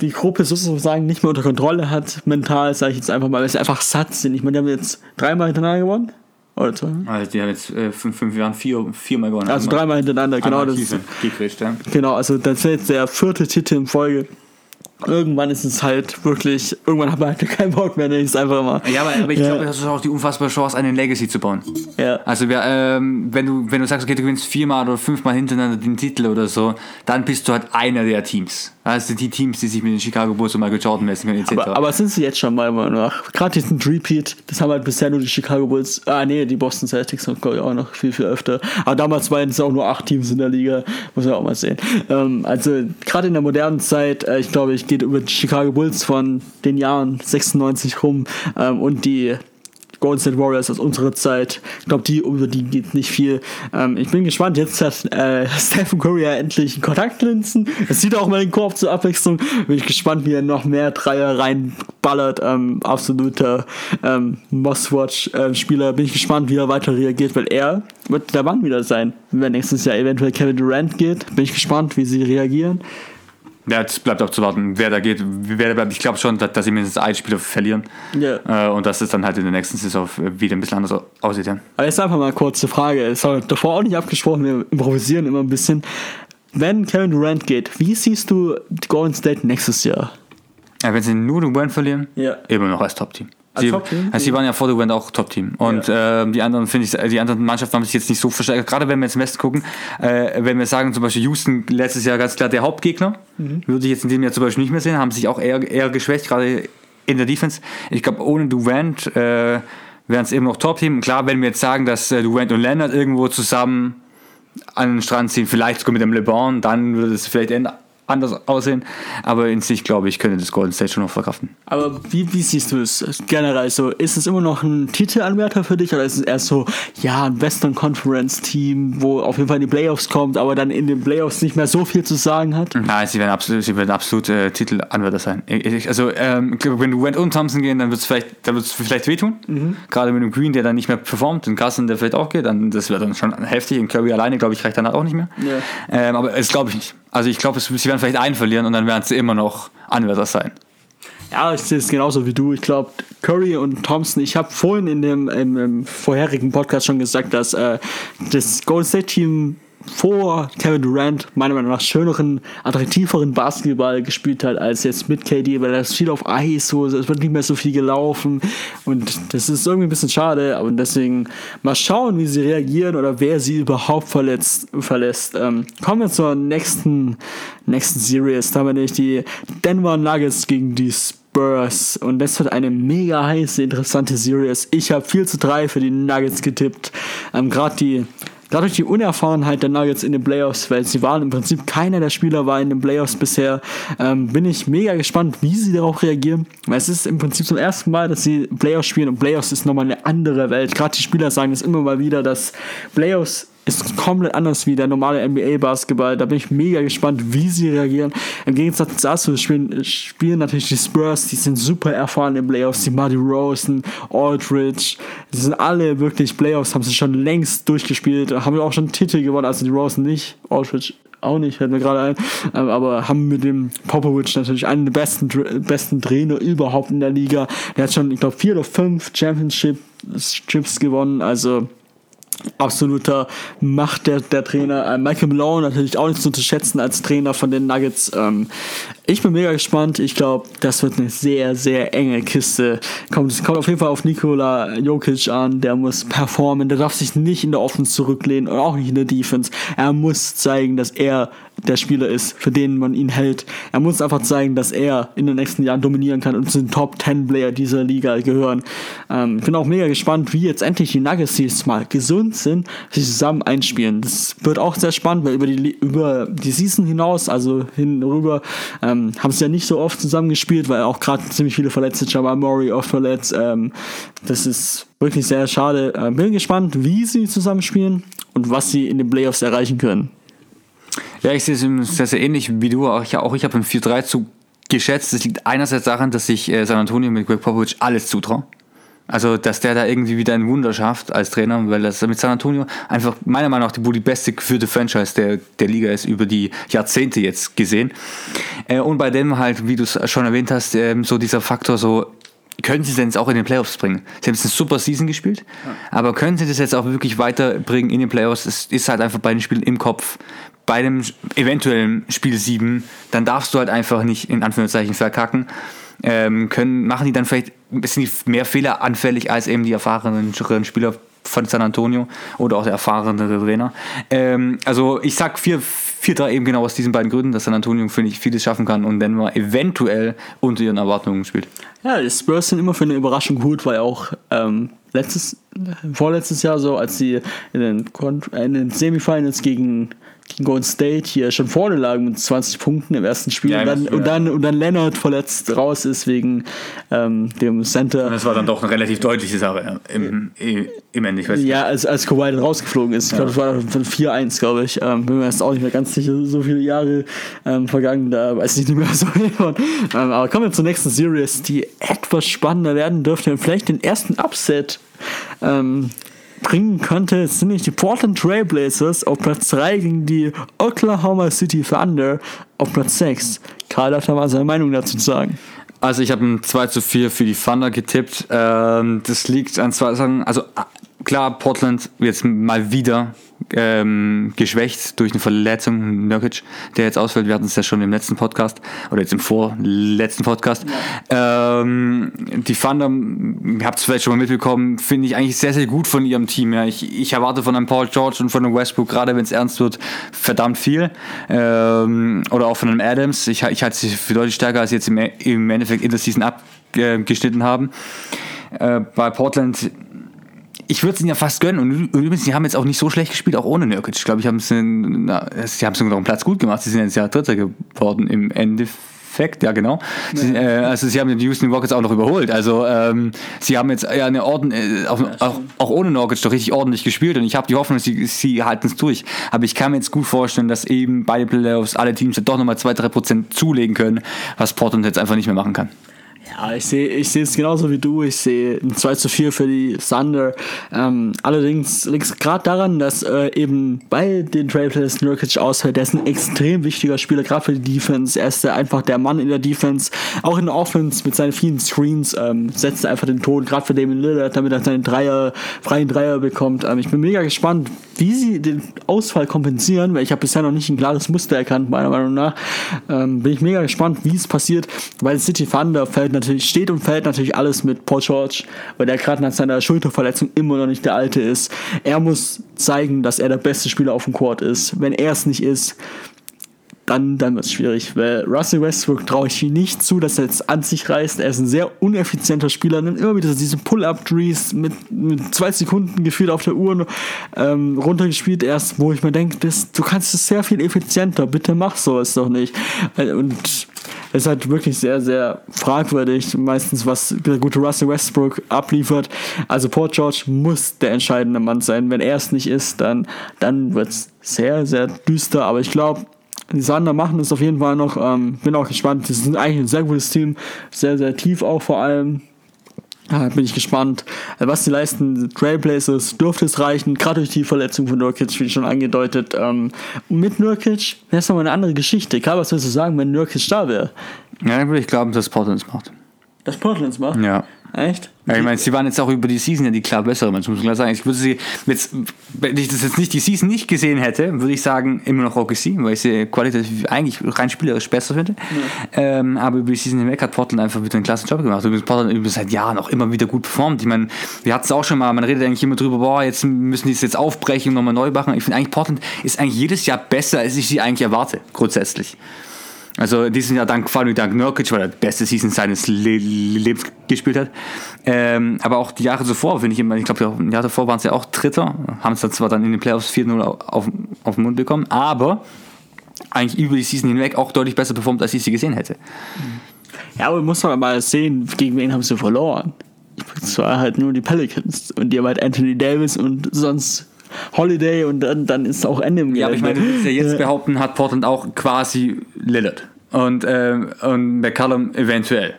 die Gruppe sozusagen nicht mehr unter Kontrolle hat, mental, sage ich jetzt einfach mal, weil sie einfach satt sind. Ich meine, die haben jetzt dreimal hintereinander gewonnen. Oder zwei? Also die haben jetzt äh, fünf, fünf Jahren vier, viermal gewonnen. Also dreimal hintereinander, genau. Das gekriegt, ja. Genau, also das ist jetzt der vierte Titel in Folge. Irgendwann ist es halt wirklich, irgendwann hat man halt keinen Bock mehr, dann ist es einfach mal. Ja, aber, aber ich Ja. glaube, das ist auch die unfassbare Chance, eine Legacy zu bauen. Ja. Also wir, ähm, wenn, du, wenn du sagst, okay, du gewinnst viermal oder fünfmal hintereinander den Titel oder so, dann bist du halt einer der Teams. Also die Teams, die sich mit den Chicago Bulls und Michael Jordan messen können, etc. Aber, aber sind sie jetzt schon meiner Meinung nach. Gerade diesen Repeat, das haben halt bisher nur die Chicago Bulls, ah nee, die Boston Celtics und glaube ich auch noch viel, viel öfter. Aber damals waren es auch nur acht Teams in der Liga, muss man auch mal sehen. Ähm, also gerade in der modernen Zeit, äh, ich glaube, ich gehe über die Chicago Bulls von den Jahren 96 rum ähm, und die Golden State Warriors aus unserer Zeit. Ich glaube, die, über die geht nicht viel. Ähm, ich bin gespannt. Jetzt hat äh, Stephen Curry ja endlich Kontaktlinsen. Es sieht auch mal den Korb zur Abwechslung. Bin ich gespannt, wie er noch mehr Dreier reinballert. Ähm, absoluter ähm, Must-Watch-Spieler. Bin ich gespannt, wie er weiter reagiert, weil er wird der Mann wieder sein. Wenn nächstes Jahr eventuell Kevin Durant geht, bin ich gespannt, wie sie reagieren. Ja, es bleibt abzuwarten, wer da geht, wer da bleibt. Ich glaube schon, dass, dass sie mindestens einen Spieler verlieren. Ja. Äh, und dass es dann halt in der nächsten Saison wieder ein bisschen anders au- aussieht. Ja. Aber jetzt einfach mal eine kurze Frage. Es war davor auch nicht abgesprochen, wir improvisieren immer ein bisschen. Wenn Kevin Durant geht, wie siehst du die Golden State nächstes Jahr? Ja, wenn sie nur den Durant verlieren, Ja. immer noch als Top-Team. Als Sie, Top-Team? also sie waren ja vor Durant auch Top-Team. Und ähm, die anderen, finde ich, die anderen Mannschaften haben sich jetzt nicht so verstärkt. Gerade wenn wir jetzt im Westen gucken, äh, wenn wir sagen, zum Beispiel Houston letztes Jahr ganz klar der Hauptgegner, Mhm. würde ich jetzt in dem Jahr zum Beispiel nicht mehr sehen, haben sich auch eher, eher geschwächt, gerade in der Defense. Ich glaube, ohne Durant äh, wären es eben noch Top-Team. Klar, wenn wir jetzt sagen, dass äh, Durant und Leonard irgendwo zusammen an den Strand ziehen, vielleicht sogar mit dem LeBron, dann würde es vielleicht eher anders aussehen. Aber in sich, glaube ich, könnte das Golden State schon noch verkraften. Aber wie, wie siehst du es generell so? Ist es immer noch ein Titelanwärter für dich oder ist es erst so, ja, ein Western Conference Team, wo auf jeden Fall in die Playoffs kommt, aber dann in den Playoffs nicht mehr so viel zu sagen hat? Nein, sie werden absolut, sie werden absolut äh, Titelanwärter sein. Ich, also, ähm, ich glaube, wenn Durant und Thompson gehen, dann wird es vielleicht, dann wird's vielleicht wehtun. Gerade mit dem Green, der dann nicht mehr performt, und Carson, der vielleicht auch geht, dann, das wird dann schon heftig. Und Curry alleine, glaube ich, reicht danach auch nicht mehr. Ja. Ähm, aber das glaube ich nicht. Also, ich glaube, sie werden vielleicht einen verlieren und dann werden sie immer noch Anwärter sein. Ja, ich sehe es genauso wie du. Ich glaube, Curry und Thompson, ich habe vorhin in dem im, im vorherigen Podcast schon gesagt, dass äh, das Golden State Team vor Kevin Durant meiner Meinung nach schöneren, attraktiveren Basketball gespielt hat als jetzt mit KD, weil das viel auf Eis, so, es wird nicht mehr so viel gelaufen und das ist irgendwie ein bisschen schade, aber deswegen mal schauen, wie sie reagieren oder wer sie überhaupt verletzt, verlässt. Ähm, kommen wir zur nächsten, nächsten Series, da wir nämlich die Denver Nuggets gegen die Spurs und das wird eine mega heiße, interessante Series. Ich habe 4 zu 3 für die Nuggets getippt. Ähm, Gerade die Gerade durch die Unerfahrenheit der Nuggets in den Playoffs, weil sie waren im Prinzip keiner der Spieler war in den Playoffs bisher, ähm, bin ich mega gespannt, wie sie darauf reagieren. Weil es ist im Prinzip zum ersten Mal, dass sie Playoffs spielen und Playoffs ist nochmal eine andere Welt. Gerade die Spieler sagen es immer mal wieder, dass Playoffs ist komplett anders wie der normale NBA-Basketball. Da bin ich mega gespannt, wie sie reagieren. Im Gegensatz dazu spielen, spielen natürlich die Spurs, die sind super erfahren in Playoffs. Die Marty Rosen, Aldridge, die sind alle wirklich Playoffs, haben sie schon längst durchgespielt, haben auch schon Titel gewonnen, also die Rosen nicht, Aldridge auch nicht, fällt mir gerade ein, Ähm, aber haben mit dem Popovich natürlich einen der besten, besten Trainer überhaupt in der Liga. Der hat schon, ich glaube, vier oder fünf Championships gewonnen, also absoluter Macht der, der Trainer. Äh, Michael Malone natürlich auch nicht zu unterschätzen als Trainer von den Nuggets. Ähm, ich bin mega gespannt. Ich glaube, das wird eine sehr, sehr enge Kiste. Kommt, kommt auf jeden Fall auf Nikola Jokic an. Der muss performen. Der darf sich nicht in der Offense zurücklehnen und auch nicht in der Defense. Er muss zeigen, dass er der Spieler ist, für den man ihn hält. Er muss einfach zeigen, dass er in den nächsten Jahren dominieren kann und zu den Top 10 Player dieser Liga gehören. Ähm, ich bin auch mega gespannt, wie jetzt endlich die Nuggets, die jetzt mal gesund sind, sich zusammen einspielen. Das wird auch sehr spannend, weil über die, über die Season hinaus, also hinüber, ähm, haben sie ja nicht so oft zusammen gespielt, weil auch gerade ziemlich viele Verletzte, Jamal Murray oft verletzt. Ähm, das ist wirklich sehr schade. Äh, bin gespannt, wie sie zusammen spielen und was sie in den Playoffs erreichen können. Ja, ich sehe es sehr, sehr ähnlich wie du. Auch ich, auch ich habe ein 4-3 zu geschätzt. Das liegt einerseits daran, dass ich äh, San Antonio mit Greg Popovich alles zutraue. Also, dass der da irgendwie wieder ein Wunder schafft als Trainer, weil das mit San Antonio einfach meiner Meinung nach die, die beste geführte Franchise der, der Liga ist, über die Jahrzehnte jetzt gesehen. Äh, und bei dem halt, wie du es schon erwähnt hast, ähm, so dieser Faktor so, können sie es denn jetzt auch in den Playoffs bringen? Sie haben jetzt eine super Season gespielt, ja. aber können sie das jetzt auch wirklich weiterbringen in den Playoffs? Es ist halt einfach bei den Spielen im Kopf. Bei dem eventuellen Spiel 7, dann darfst du halt einfach nicht in Anführungszeichen verkacken. Ähm, können, machen die dann vielleicht ein bisschen mehr Fehler anfällig als eben die erfahrenen Spieler von San Antonio oder auch der erfahrene Trainer. Ähm, also ich sag 4-3 eben genau aus diesen beiden Gründen, dass San Antonio, finde ich, vieles schaffen kann und Denver eventuell unter ihren Erwartungen spielt. Ja, die Spurs sind immer für eine Überraschung gut, weil auch ähm, letztes, vorletztes Jahr so, als sie in den, in den Semifinals gegen gegen Golden State hier schon vorne lagen mit 20 Punkten im ersten Spiel ja, und, dann, und, dann, und dann Leonard verletzt raus ist wegen ähm, dem Center. Und das war dann doch eine relativ deutliche Sache im, im Ende. Ich weiß ja, als, als Kawhi dann rausgeflogen ist. Ich ja. glaube, das war von 4-1, glaube ich. Ähm, bin mir jetzt auch nicht mehr ganz sicher, so viele Jahre ähm, vergangen, da weiß ich nicht mehr so. ähm, aber kommen wir zur nächsten Series, die etwas spannender werden dürfte. Vielleicht den ersten Upset ähm, bringen könnte, sind nicht die Portland Trailblazers auf Platz 3 gegen die Oklahoma City Thunder auf Platz 6. Karl darf da mal seine Meinung dazu sagen. Also ich habe ein 2 zu 4 für die Thunder getippt. Ähm, das liegt an zwei Sachen. Also klar, Portland jetzt mal wieder ähm, geschwächt durch eine Verletzung, Nurkic, der jetzt ausfällt. Wir hatten es ja schon im letzten Podcast oder jetzt im vorletzten Podcast. Ja. Ähm, die Thunder, ihr habt es vielleicht schon mal mitbekommen, finde ich eigentlich sehr, sehr gut von ihrem Team. Ja. Ich, ich erwarte von einem Paul George und von einem Westbrook, gerade wenn es ernst wird, verdammt viel. Ähm, oder auch von einem Adams. Ich, ich halte sie für deutlich stärker, als sie jetzt im, im Endeffekt in der Season abgeschnitten haben. Äh, bei Portland ich würde es ihnen ja fast gönnen. Und übrigens, sie haben jetzt auch nicht so schlecht gespielt, auch ohne Nurkic. Ich glaube, ich haben sie haben sogar noch einen Platz gut gemacht. Sie sind jetzt ja Dritter geworden im Endeffekt. Ja, genau. Ja. Sie, äh, also sie haben die Houston Rockets auch noch überholt. Also ähm, sie haben jetzt ja eine Orden, äh, auch, auch, auch, ohne Nurkic doch richtig ordentlich gespielt und ich habe die Hoffnung, sie, sie halten es durch. Aber ich kann mir jetzt gut vorstellen, dass eben beide Playoffs alle Teams doch nochmal 2-3% zulegen können, was Portland jetzt einfach nicht mehr machen kann. Ja, ich sehe ich es genauso wie du. Ich sehe ein 2 zu 4 für die Thunder. Ähm, allerdings liegt es gerade daran, dass äh, eben bei den Trailblazers Nurkic ausfällt. Der ist ein extrem wichtiger Spieler, gerade für die Defense. Er ist der, einfach der Mann in der Defense. Auch in der Offense mit seinen vielen Screens ähm, setzt er einfach den Ton, gerade für Damon Lillard, damit er seinen Dreier, freien Dreier bekommt. Ähm, ich bin mega gespannt, wie sie den Ausfall kompensieren, weil ich habe bisher noch nicht ein klares Muster erkannt, meiner Meinung nach. Ähm, bin ich mega gespannt, wie es passiert, weil City Thunder fällt natürlich, steht und fällt natürlich alles mit Paul George, weil der gerade nach seiner Schulterverletzung immer noch nicht der Alte ist. Er muss zeigen, dass er der beste Spieler auf dem Court ist. Wenn er es nicht ist, dann, dann wird es schwierig. Weil Russell Westbrook traue ich nicht zu, dass er jetzt an sich reißt. Er ist ein sehr uneffizienter Spieler, nimmt immer wieder diese Pull-Up-Trees mit, mit zwei Sekunden gefühlt auf der Uhr ähm, runtergespielt erst, wo ich mir denke, du kannst es sehr viel effizienter, bitte mach sowas doch nicht. Und ist halt wirklich sehr, sehr fragwürdig, meistens, was der gute Russell Westbrook abliefert. Also Port George muss der entscheidende Mann sein. Wenn er es nicht ist, dann, dann wird es sehr, sehr düster. Aber ich glaube, die Sander machen es auf jeden Fall noch. Ähm, bin auch gespannt. Die sind eigentlich ein sehr gutes Team. Sehr, sehr tief auch vor allem. Ja, bin ich gespannt, was die leisten. Trailblazers dürfte es reichen, gerade durch die Verletzung von Nurkic, wie schon angedeutet. Ähm, mit Nurkic wäre es nochmal eine andere Geschichte. Karl, was würdest du sagen, wenn Nurkic da wäre? Ja, dann würde ich glauben, dass Portland es macht. Dass Portland es macht? Ja. Echt? Ja, ich meine, sie waren jetzt auch über die Season ja die klar bessere, muss man klar sagen. Ich würde sie jetzt, wenn ich das jetzt nicht die Season nicht gesehen hätte, würde ich sagen, immer noch OKC, weil ich sie qualitativ eigentlich rein spielerisch besser finde. Ja. Ähm, aber über die Season hinweg hat Portland einfach wieder einen klassen Job gemacht. Übrigens Portland übrigens seit Jahren auch immer wieder gut performt. Ich meine, wir hatten es auch schon mal, man redet eigentlich immer drüber, boah, jetzt müssen die es jetzt aufbrechen und nochmal neu machen. Ich finde eigentlich, Portland ist eigentlich jedes Jahr besser, als ich sie eigentlich erwarte, grundsätzlich. Also diesen Jahr dank, vor allem dank Nurkic, weil er die beste Season seines Le Lebens gespielt hat. Ähm, aber auch die Jahre zuvor, finde ich immer, ich glaube, im Jahr davor waren sie ja auch Dritter, haben es dann zwar dann in den Playoffs 4-0 auf, auf den Mund bekommen, aber eigentlich über die Season hinweg auch deutlich besser performt, als ich sie gesehen hätte. Ja, aber muss man mal sehen, gegen wen haben sie verloren. Es war halt nur die Pelicans und die haben halt Anthony Davis und sonst Holiday und dann, dann ist auch Ende im Ja, aber ich meine, du willst ja jetzt behaupten, hat Portland auch quasi Lillard und, äh, und McCallum eventuell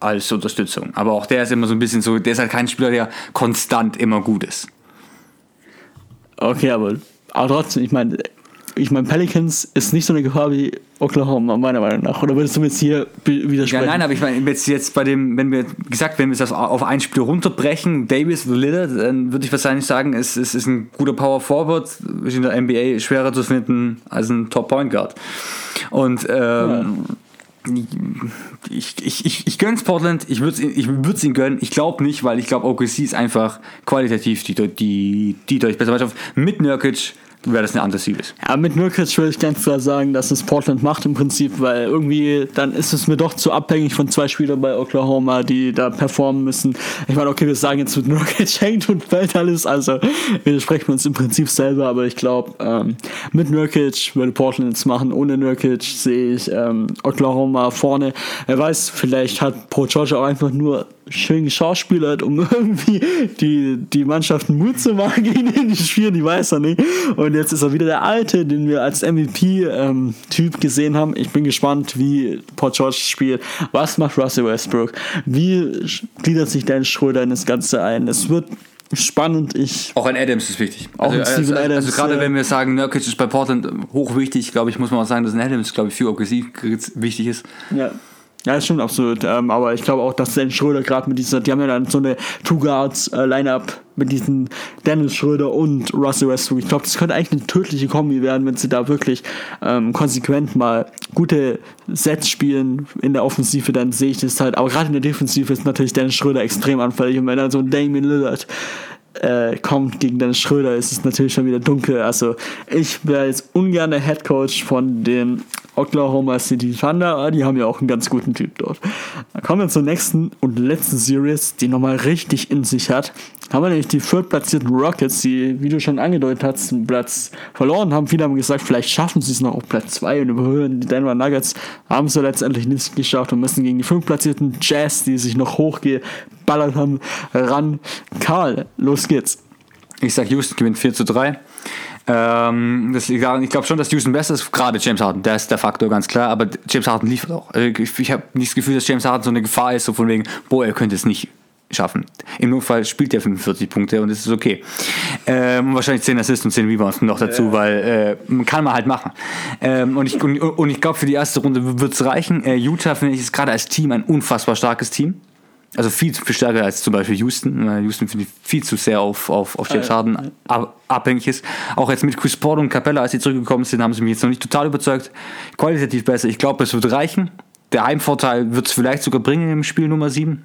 als Unterstützung. Aber auch der ist immer so ein bisschen so, der ist halt kein Spieler, der konstant immer gut ist. Okay, aber, aber trotzdem, ich meine, ich meine, Pelicans ist nicht so eine Gefahr wie Oklahoma, meiner Meinung nach. Oder würdest du mir jetzt hier widersprechen? Ja, nein, aber ich meine, jetzt, jetzt bei dem, wenn wir gesagt, wenn wir das auf ein Spiel runterbrechen, Davis Lillard, dann würde ich wahrscheinlich sagen, es, es ist ein guter Power Forward, ist in der NBA schwerer zu finden als ein Top Point Guard. Und ähm, ja ich, ich, ich, ich gönn's Portland, ich würde es ich ihnen gönnen. Ich glaube nicht, weil ich glaube, OKC ist einfach qualitativ die, die, die deutlich bessere Mannschaft. Mit Nurkic wäre das eine andere Series. Ja, mit Nurkic würde ich ganz klar sagen, dass es Portland macht im Prinzip, weil irgendwie dann ist es mir doch zu abhängig von zwei Spielern bei Oklahoma, die da performen müssen. Ich meine, okay, wir sagen jetzt mit Nurkic hängt und fällt alles, also widersprechen wir uns im Prinzip selber, aber ich glaube, ähm, mit Nurkic würde Portland es machen. Ohne Nurkic sehe ich ähm, Oklahoma vorne. Wer weiß, vielleicht hat Pro Georgia auch einfach nur schön geschauspielert, um irgendwie die, die Mannschaften Mut zu machen gegen den Spiel, die weiß er nicht. Und jetzt ist er wieder der Alte, den wir als MVP-Typ ähm, gesehen haben. Ich bin gespannt, wie Port George spielt. Was macht Russell Westbrook? Wie gliedert sich Dan Schröder in das Ganze ein? Es wird spannend. Ich auch ein Adams ist wichtig. Auch also, also, also, Adams, also gerade äh, wenn wir sagen, Nurkic ist bei Portland hochwichtig, glaube ich, muss man auch sagen, dass ein Adams, glaube ich, für aggressiv wichtig ist. Ja. Ja, das stimmt absolut. Ähm, aber ich glaube auch, dass Dennis Schröder gerade mit dieser, die haben ja dann so eine Two Guards äh, mit diesen Dennis Schröder und Russell Westbrook. Ich glaube, das könnte eigentlich eine tödliche Kombi werden, wenn sie da wirklich ähm, konsequent mal gute Sets spielen in der Offensive, dann sehe ich das halt. Aber gerade in der Defensive ist natürlich Dennis Schröder extrem anfällig und wenn dann so ein Damien Lillard äh, kommt gegen Dennis Schröder, ist es natürlich schon wieder dunkel. Also ich wäre jetzt ungern der Head Coach von den Oklahoma City Thunder. Die haben ja auch einen ganz guten Typ dort. Dann kommen wir zur nächsten und letzten Series, die nochmal richtig in sich hat. Haben wir nämlich die viertplatzierten Rockets, die, wie du schon angedeutet hast, einen Platz verloren haben. Viele haben gesagt, vielleicht schaffen sie es noch auf Platz 2 und überhören die Denver Nuggets. Haben sie letztendlich nicht geschafft und müssen gegen die fünftplatzierten Jazz, die sich noch hochgeballert haben, ran. Karl, los geht's. Ich sag, Houston gewinnt 4 zu 3. Ähm, das, ich glaube schon, dass Houston besser ist, gerade James Harden, der ist der Faktor ganz klar, aber James Harden liefert auch. Also ich, ich habe nicht das Gefühl, dass James Harden so eine Gefahr ist, so von wegen, boah, er könnte es nicht schaffen. Im Notfall spielt er 45 Punkte und es ist okay. Ähm, wahrscheinlich 10 Assists und 10 Rebounds noch dazu, ja. weil äh, kann man halt machen. Ähm, und ich, und, und ich glaube, für die erste Runde wird es reichen. Äh, Utah finde ich ist gerade als Team ein unfassbar starkes Team. Also viel, viel stärker als zum Beispiel Houston. Houston finde ich viel zu sehr auf, auf, auf James Harden abhängig ist. Auch jetzt mit Chris Paul und Capella, als sie zurückgekommen sind, haben sie mich jetzt noch nicht total überzeugt. Qualitativ besser. Ich glaube, es wird reichen. Der Heimvorteil wird es vielleicht sogar bringen im Spiel Nummer 7.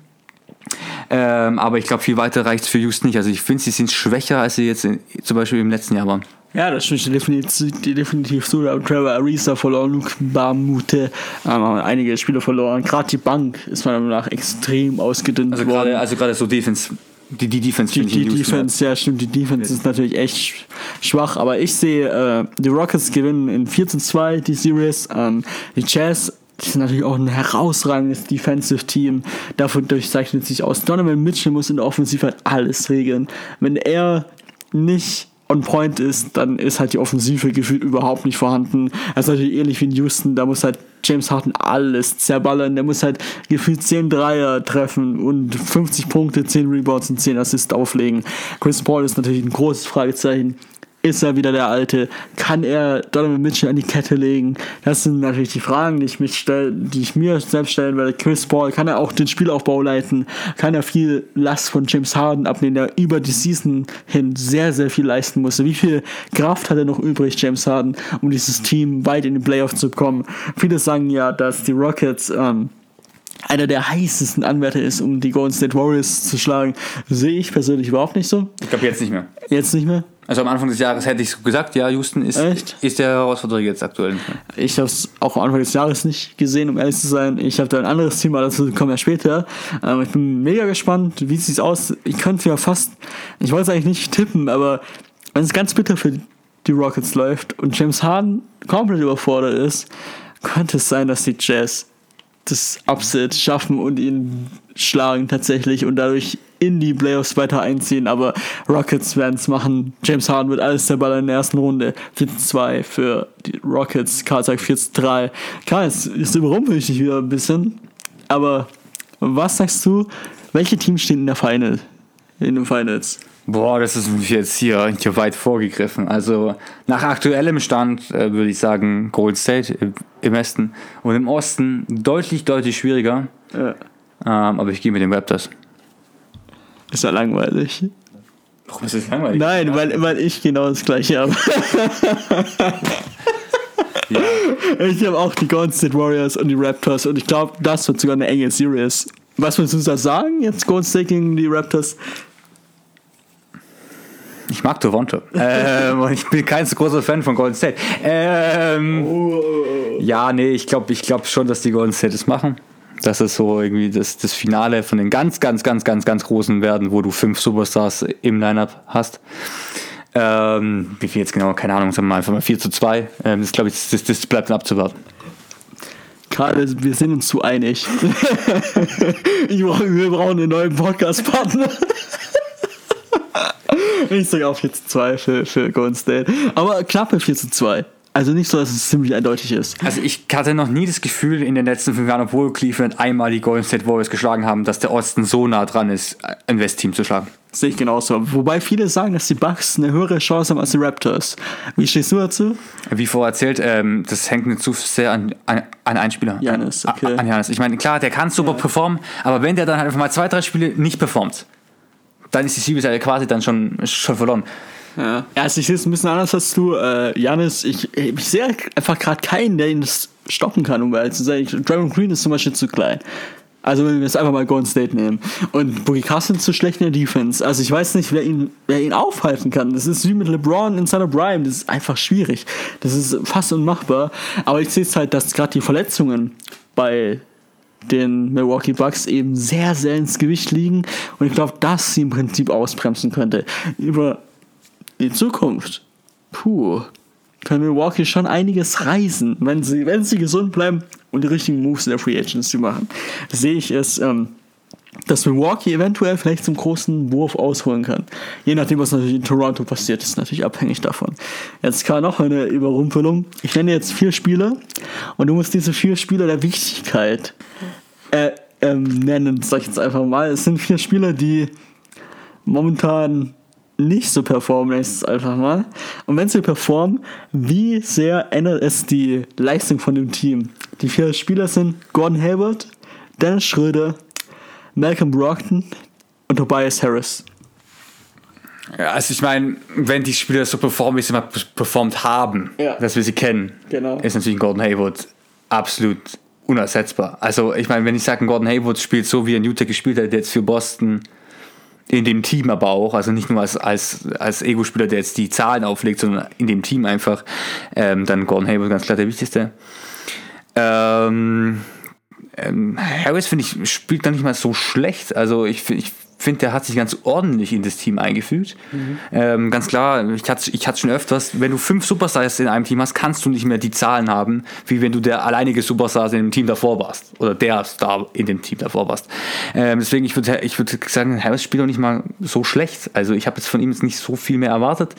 Ähm, aber ich glaube, viel weiter reicht es für Houston nicht. Also ich finde, sie sind schwächer, als sie jetzt in, zum Beispiel im letzten Jahr waren. Ja, das stimmt definitiv, definitiv so. Trevor Ariza verloren, Luke Barmute, ähm, einige Spieler verloren. Gerade die Bank ist meiner Meinung nach extrem ausgedünnt also worden. Grade, also gerade so Defense. Die, die Defense, die, die Defense, ja stimmt, die Defense ist natürlich echt schwach, aber ich sehe, äh, die Rockets gewinnen in 4 zu 2 die Series, ähm, die Jazz die sind natürlich auch ein herausragendes Defensive Team. Dadurch zeichnet sich aus. Donovan Mitchell muss in der Offensive halt alles regeln. Wenn er nicht on point ist, dann ist halt die Offensive gefühlt überhaupt nicht vorhanden. Das ist natürlich ähnlich wie in Houston, da muss halt James Harden alles zerballern, der muss halt gefühlt 10 Dreier treffen und 50 Punkte, 10 Rebounds und 10 Assists auflegen. Chris Paul ist natürlich ein großes Fragezeichen ist er wieder der Alte? Kann er Donovan Mitchell an die Kette legen? Das sind natürlich die Fragen, die ich, mich stell, die ich mir selbst stellen werde. Chris Paul, kann er auch den Spielaufbau leiten? Kann er viel Last von James Harden abnehmen, der über die Season hin sehr, sehr viel leisten musste? Wie viel Kraft hat er noch übrig, James Harden, um dieses Team weit in die Playoffs zu kommen? Viele sagen ja, dass die Rockets ähm, einer der heißesten Anwärter ist, um die Golden State Warriors zu schlagen. Sehe ich persönlich überhaupt nicht so. Ich glaube jetzt nicht mehr. Jetzt nicht mehr? Also am Anfang des Jahres hätte ich gesagt, ja, Houston ist, ist der Herausforderer jetzt aktuell. Ich habe es auch am Anfang des Jahres nicht gesehen, um ehrlich zu sein. Ich habe da ein anderes Thema, dazu kommen wir später. Ähm, ich bin mega gespannt, wie sieht es aus. Ich könnte ja fast, ich wollte es eigentlich nicht tippen, aber wenn es ganz bitter für die Rockets läuft und James Harden komplett überfordert ist, könnte es sein, dass die Jazz das Upset schaffen und ihn schlagen tatsächlich und dadurch in die Playoffs weiter einziehen, aber Rockets werden es machen. James Harden wird alles der Ball in der ersten Runde. 4-2 für die Rockets, Karl sagt 4-3. Karl, jetzt, jetzt überrumpel ich dich wieder ein bisschen, aber was sagst du, welche Teams stehen in der Final in den Finals. Boah, das ist jetzt hier, hier weit vorgegriffen. Also nach aktuellem Stand äh, würde ich sagen Golden State im, im Westen und im Osten deutlich, deutlich schwieriger. Ja. Ähm, aber ich gehe mit den Raptors. Ist ja langweilig. Warum ist das langweilig? Nein, weil, weil ich genau das gleiche habe. Ja. Ich habe auch die Golden State Warriors und die Raptors und ich glaube, das wird sogar eine enge Series. Was willst du da sagen jetzt Golden State gegen die Raptors? Ich mag Toronto. ähm, ich bin kein so großer Fan von Golden State. Ähm, ja, nee, ich glaube ich glaub schon, dass die Golden State es machen. Das ist so irgendwie das, das Finale von den ganz, ganz, ganz, ganz, ganz großen werden, wo du fünf Superstars im Lineup hast. Ähm, wie viel jetzt genau? Keine Ahnung, sagen wir mal einfach mal 4 zu 2. Ähm, das glaube ich, das, das bleibt dann abzuwarten. Karl, wir sind uns zu einig. ich brauch, wir brauchen einen neuen Podcast-Partner. ich sage auch 4 zu 2 für, für Golden State. Aber knappe 4 zu 2. Also nicht so, dass es ziemlich eindeutig ist. Also ich hatte noch nie das Gefühl in den letzten fünf Jahren, obwohl Cleveland einmal die Golden State Warriors geschlagen haben, dass der Osten so nah dran ist, ein West-Team zu schlagen. Sehe ich genauso. Wobei viele sagen, dass die Bucks eine höhere Chance haben als die Raptors. Wie stehst du dazu? Wie vorher erzählt, ähm, das hängt nicht zu sehr an, an, an einen Spieler. An- okay. An Janis. Ich meine, klar, der kann super performen, aber wenn der dann halt einfach mal zwei, drei Spiele nicht performt, dann ist die ja quasi dann schon, schon verloren. Ja. Also ich sehe es ein bisschen anders als du. Äh, Janis, ich, ich sehe einfach gerade keinen, der ihn das stoppen kann, um ehrlich zu. Ich- Draymond Green ist zum Beispiel zu klein. Also wenn wir jetzt einfach mal Golden State nehmen. Und Boogie Cousins zu schlecht in der Defense. Also ich weiß nicht, wer ihn, wer ihn aufhalten kann. Das ist wie mit LeBron in seiner Prime. Das ist einfach schwierig. Das ist fast unmachbar. Aber ich sehe es halt, dass gerade die Verletzungen bei den Milwaukee Bucks eben sehr, sehr ins Gewicht liegen. Und ich glaube, dass sie im Prinzip ausbremsen könnte. Über die Zukunft, puh, kann Milwaukee schon einiges reisen, wenn sie, wenn sie gesund bleiben und die richtigen Moves in der Free Agency machen. Sehe ich es, ähm, dass Milwaukee eventuell vielleicht zum großen Wurf ausholen kann. Je nachdem, was natürlich in Toronto passiert, ist natürlich abhängig davon. Jetzt kam noch eine Überrumpelung. Ich nenne jetzt vier Spieler und du musst diese vier Spieler der Wichtigkeit äh, ähm, nennen, sag ich jetzt einfach mal. Es sind vier Spieler, die momentan nicht so performen, ich es einfach mal. Und wenn sie performen, wie sehr ändert es die Leistung von dem Team? Die vier Spieler sind Gordon Hayward, Dennis Schröder, Malcolm Brockton und Tobias Harris. Ja, also ich meine, wenn die Spieler so performen, wie sie mal performt haben, Ja. dass wir sie kennen, Genau. ist natürlich ein Gordon Hayward absolut unersetzbar. Also ich meine, wenn ich sage, ein Gordon Hayward spielt so, wie ein Utah gespielt hat, jetzt für Boston in dem Team aber auch, also nicht nur als, als, als Ego-Spieler, der jetzt die Zahlen auflegt, sondern in dem Team einfach, ähm, dann Gordon Hayward ganz klar der wichtigste. Ähm, ähm, Harris, finde ich, spielt da nicht mal so schlecht. Also ich, fi- ich finde, der hat sich ganz ordentlich in das Team eingefügt. Ähm, ganz klar, ich hatte ich hatte schon öfters, wenn du fünf Superstars in einem Team hast, kannst du nicht mehr die Zahlen haben, wie wenn du der alleinige Superstar in dem Team davor warst. Oder der Star in dem Team davor warst. Ähm, deswegen, ich würde ich würd sagen, Harris spielt auch nicht mal so schlecht. Also ich habe jetzt von ihm jetzt nicht so viel mehr erwartet.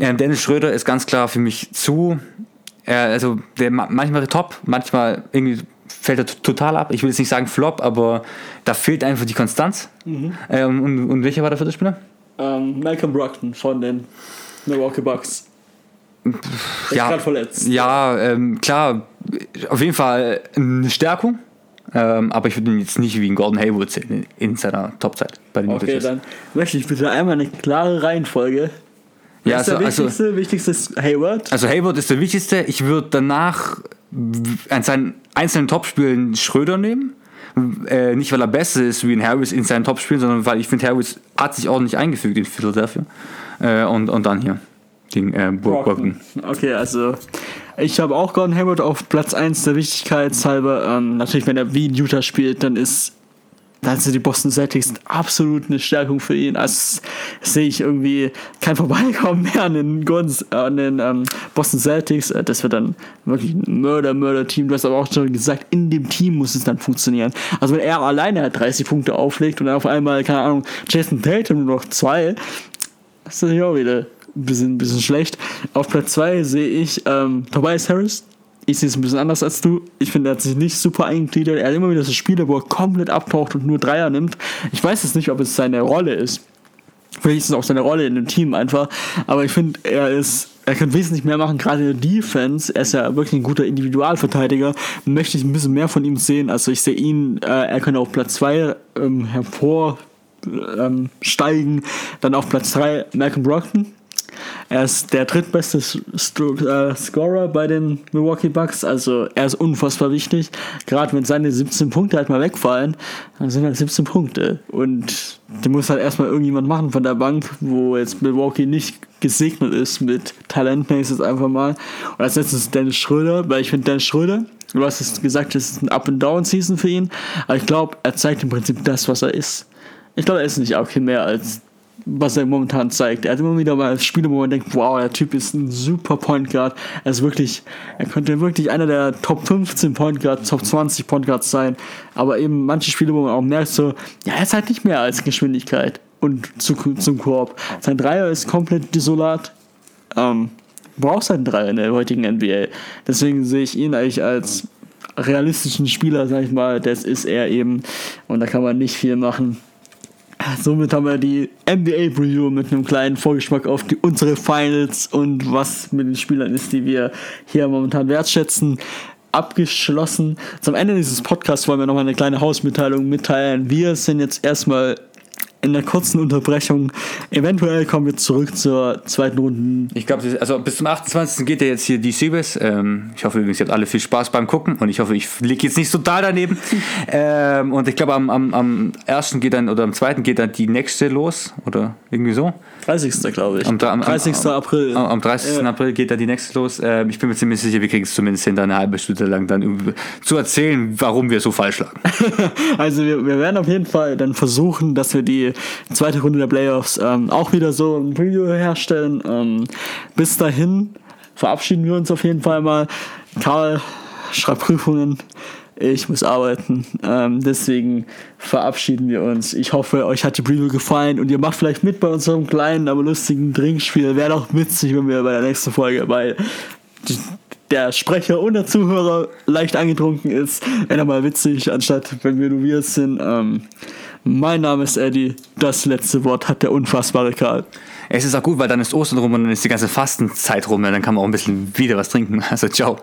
Ähm, Dennis Schröder ist ganz klar für mich zu also der ma- manchmal top, manchmal irgendwie fällt er total ab. Ich will jetzt nicht sagen Flop, aber da fehlt einfach die Konstanz. Ähm, und, und welcher war der vierte Spieler? Ähm, Malcolm Brockton von den Milwaukee Bucks. Der ist Ja. gerade verletzt. Ja, ähm, klar, auf jeden Fall eine Stärkung. Ähm, aber ich würde ihn jetzt nicht wie ein Gordon Hayward sehen in, in seiner Topzeit bei den Okay, Jazz. dann möchte ich bitte einmal eine klare Reihenfolge. Ja, ist der also, also, wichtigste? wichtigste ist Hayward. also Hayward ist der wichtigste. Ich würde danach an seinen einzelnen Topspielen Schröder nehmen. Äh, nicht, weil er besser ist wie ein Harris in seinen Topspielen, sondern weil ich finde, Harris hat sich ordentlich eingefügt in Philadelphia. Äh, und, und dann hier gegen äh, Brockton. Okay, also ich habe auch Gordon Hayward auf Platz 1 der Wichtigkeitshalber. Ähm, natürlich, wenn er wie in Utah spielt, dann ist dann sind die Boston Celtics absolut eine Stärkung für ihn. Also sehe ich irgendwie kein Vorbeikommen mehr an den, Golden, an den ähm, Boston Celtics. Äh, Das wird dann wirklich ein Mörder-Mörder-Team. Du hast aber auch schon gesagt, in dem Team muss es dann funktionieren. Also wenn er alleine halt 30 Punkte auflegt und dann auf einmal, keine Ahnung, Jason Tatum nur noch zwei, das ist natürlich auch wieder ein bisschen, bisschen schlecht. Auf Platz 2 sehe ich ähm, Tobias Harris. Ich sehe es ein bisschen anders als du. Ich finde, er hat sich nicht super eingegliedert. Er hat immer wieder so Spiele, wo er komplett abtaucht und nur Dreier nimmt. Ich weiß jetzt nicht, ob es seine Rolle ist. Vielleicht ist es auch seine Rolle in dem Team einfach. Aber ich finde, er ist, er kann wesentlich mehr machen, gerade in der Defense. Er ist ja wirklich ein guter Individualverteidiger. Möchte ich ein bisschen mehr von ihm sehen. Also ich sehe ihn, äh, er könnte auf Platz 2 ähm, hervor ähm. Dann auf Platz 3 Malcolm Brockton er ist der drittbeste äh, Scorer bei den Milwaukee Bucks, also er ist unfassbar wichtig. Gerade wenn seine 17 Punkte halt mal wegfallen, dann sind halt 17 Punkte. Und die muss halt erstmal irgendjemand machen von der Bank, wo jetzt Milwaukee nicht gesegnet ist mit Talent, ist jetzt einfach mal. Und als letztes Dennis Schröder, weil ich finde Dennis Schröder, du hast es gesagt, es ist ein Up-and-Down-Season für ihn, aber ich glaube, er zeigt im Prinzip das, was er ist. Ich glaube, er ist nicht auch viel mehr als was er momentan zeigt. Er hat immer wieder mal Spiele, wo man denkt, wow, der Typ ist ein super Point Guard. Er ist wirklich, er könnte wirklich einer der Top 15 Point Guards, Top 20 Point Guards sein. Aber eben manche Spiele, wo man auch merkt, so, ja, er ist halt nicht mehr als Geschwindigkeit und zu, zum Korb. Sein Dreier ist komplett desolat. Ähm, brauchst halt einen Dreier in der heutigen NBA. Deswegen sehe ich ihn eigentlich als realistischen Spieler, sag ich mal, das ist er eben. Und da kann man nicht viel machen. Somit haben wir die NBA Preview mit einem kleinen Vorgeschmack auf die, unsere Finals und was mit den Spielern ist, die wir hier momentan wertschätzen, abgeschlossen. Zum Ende dieses Podcasts wollen wir nochmal eine kleine Hausmitteilung mitteilen. Wir sind jetzt erstmal in der kurzen Unterbrechung. Eventuell kommen wir zurück zur zweiten Runde. Ich glaube, also bis zum 28. geht ja jetzt hier die Series. Ähm, ich hoffe übrigens, ihr habt alle viel Spaß beim Gucken und ich hoffe, ich liege jetzt nicht total daneben. ähm, und ich glaube, am, am, am ersten geht dann oder am zweiten geht dann die nächste los oder irgendwie so. 30. glaube ich. Am, am 30. Am, April. Am, 30. Ja. April geht dann die nächste los. Ähm, ich bin mir ziemlich sicher, wir kriegen es zumindest hinter eine halbe Stunde lang dann zu erzählen, warum wir so falsch lagen. also wir, wir werden auf jeden Fall dann versuchen, dass wir die zweite Runde der Playoffs ähm, auch wieder so ein Preview herstellen. Ähm, bis dahin verabschieden wir uns auf jeden Fall mal. Karl schreibt Prüfungen. Ich muss arbeiten. Ähm, deswegen verabschieden wir uns. Ich hoffe, euch hat die Preview gefallen und ihr macht vielleicht mit bei unserem kleinen, aber lustigen Trinkspiel. Wäre doch witzig, wenn wir bei der nächsten Folge bei der Sprecher und der Zuhörer leicht angetrunken ist. Wäre mal witzig, anstatt wenn wir nur wir sind. Ähm, mein Name ist Eddie. Das letzte Wort hat der unfassbare Karl. Es ist auch gut, weil dann ist Ostern rum und dann ist die ganze Fastenzeit rum. Und dann kann man auch ein bisschen wieder was trinken. Also ciao.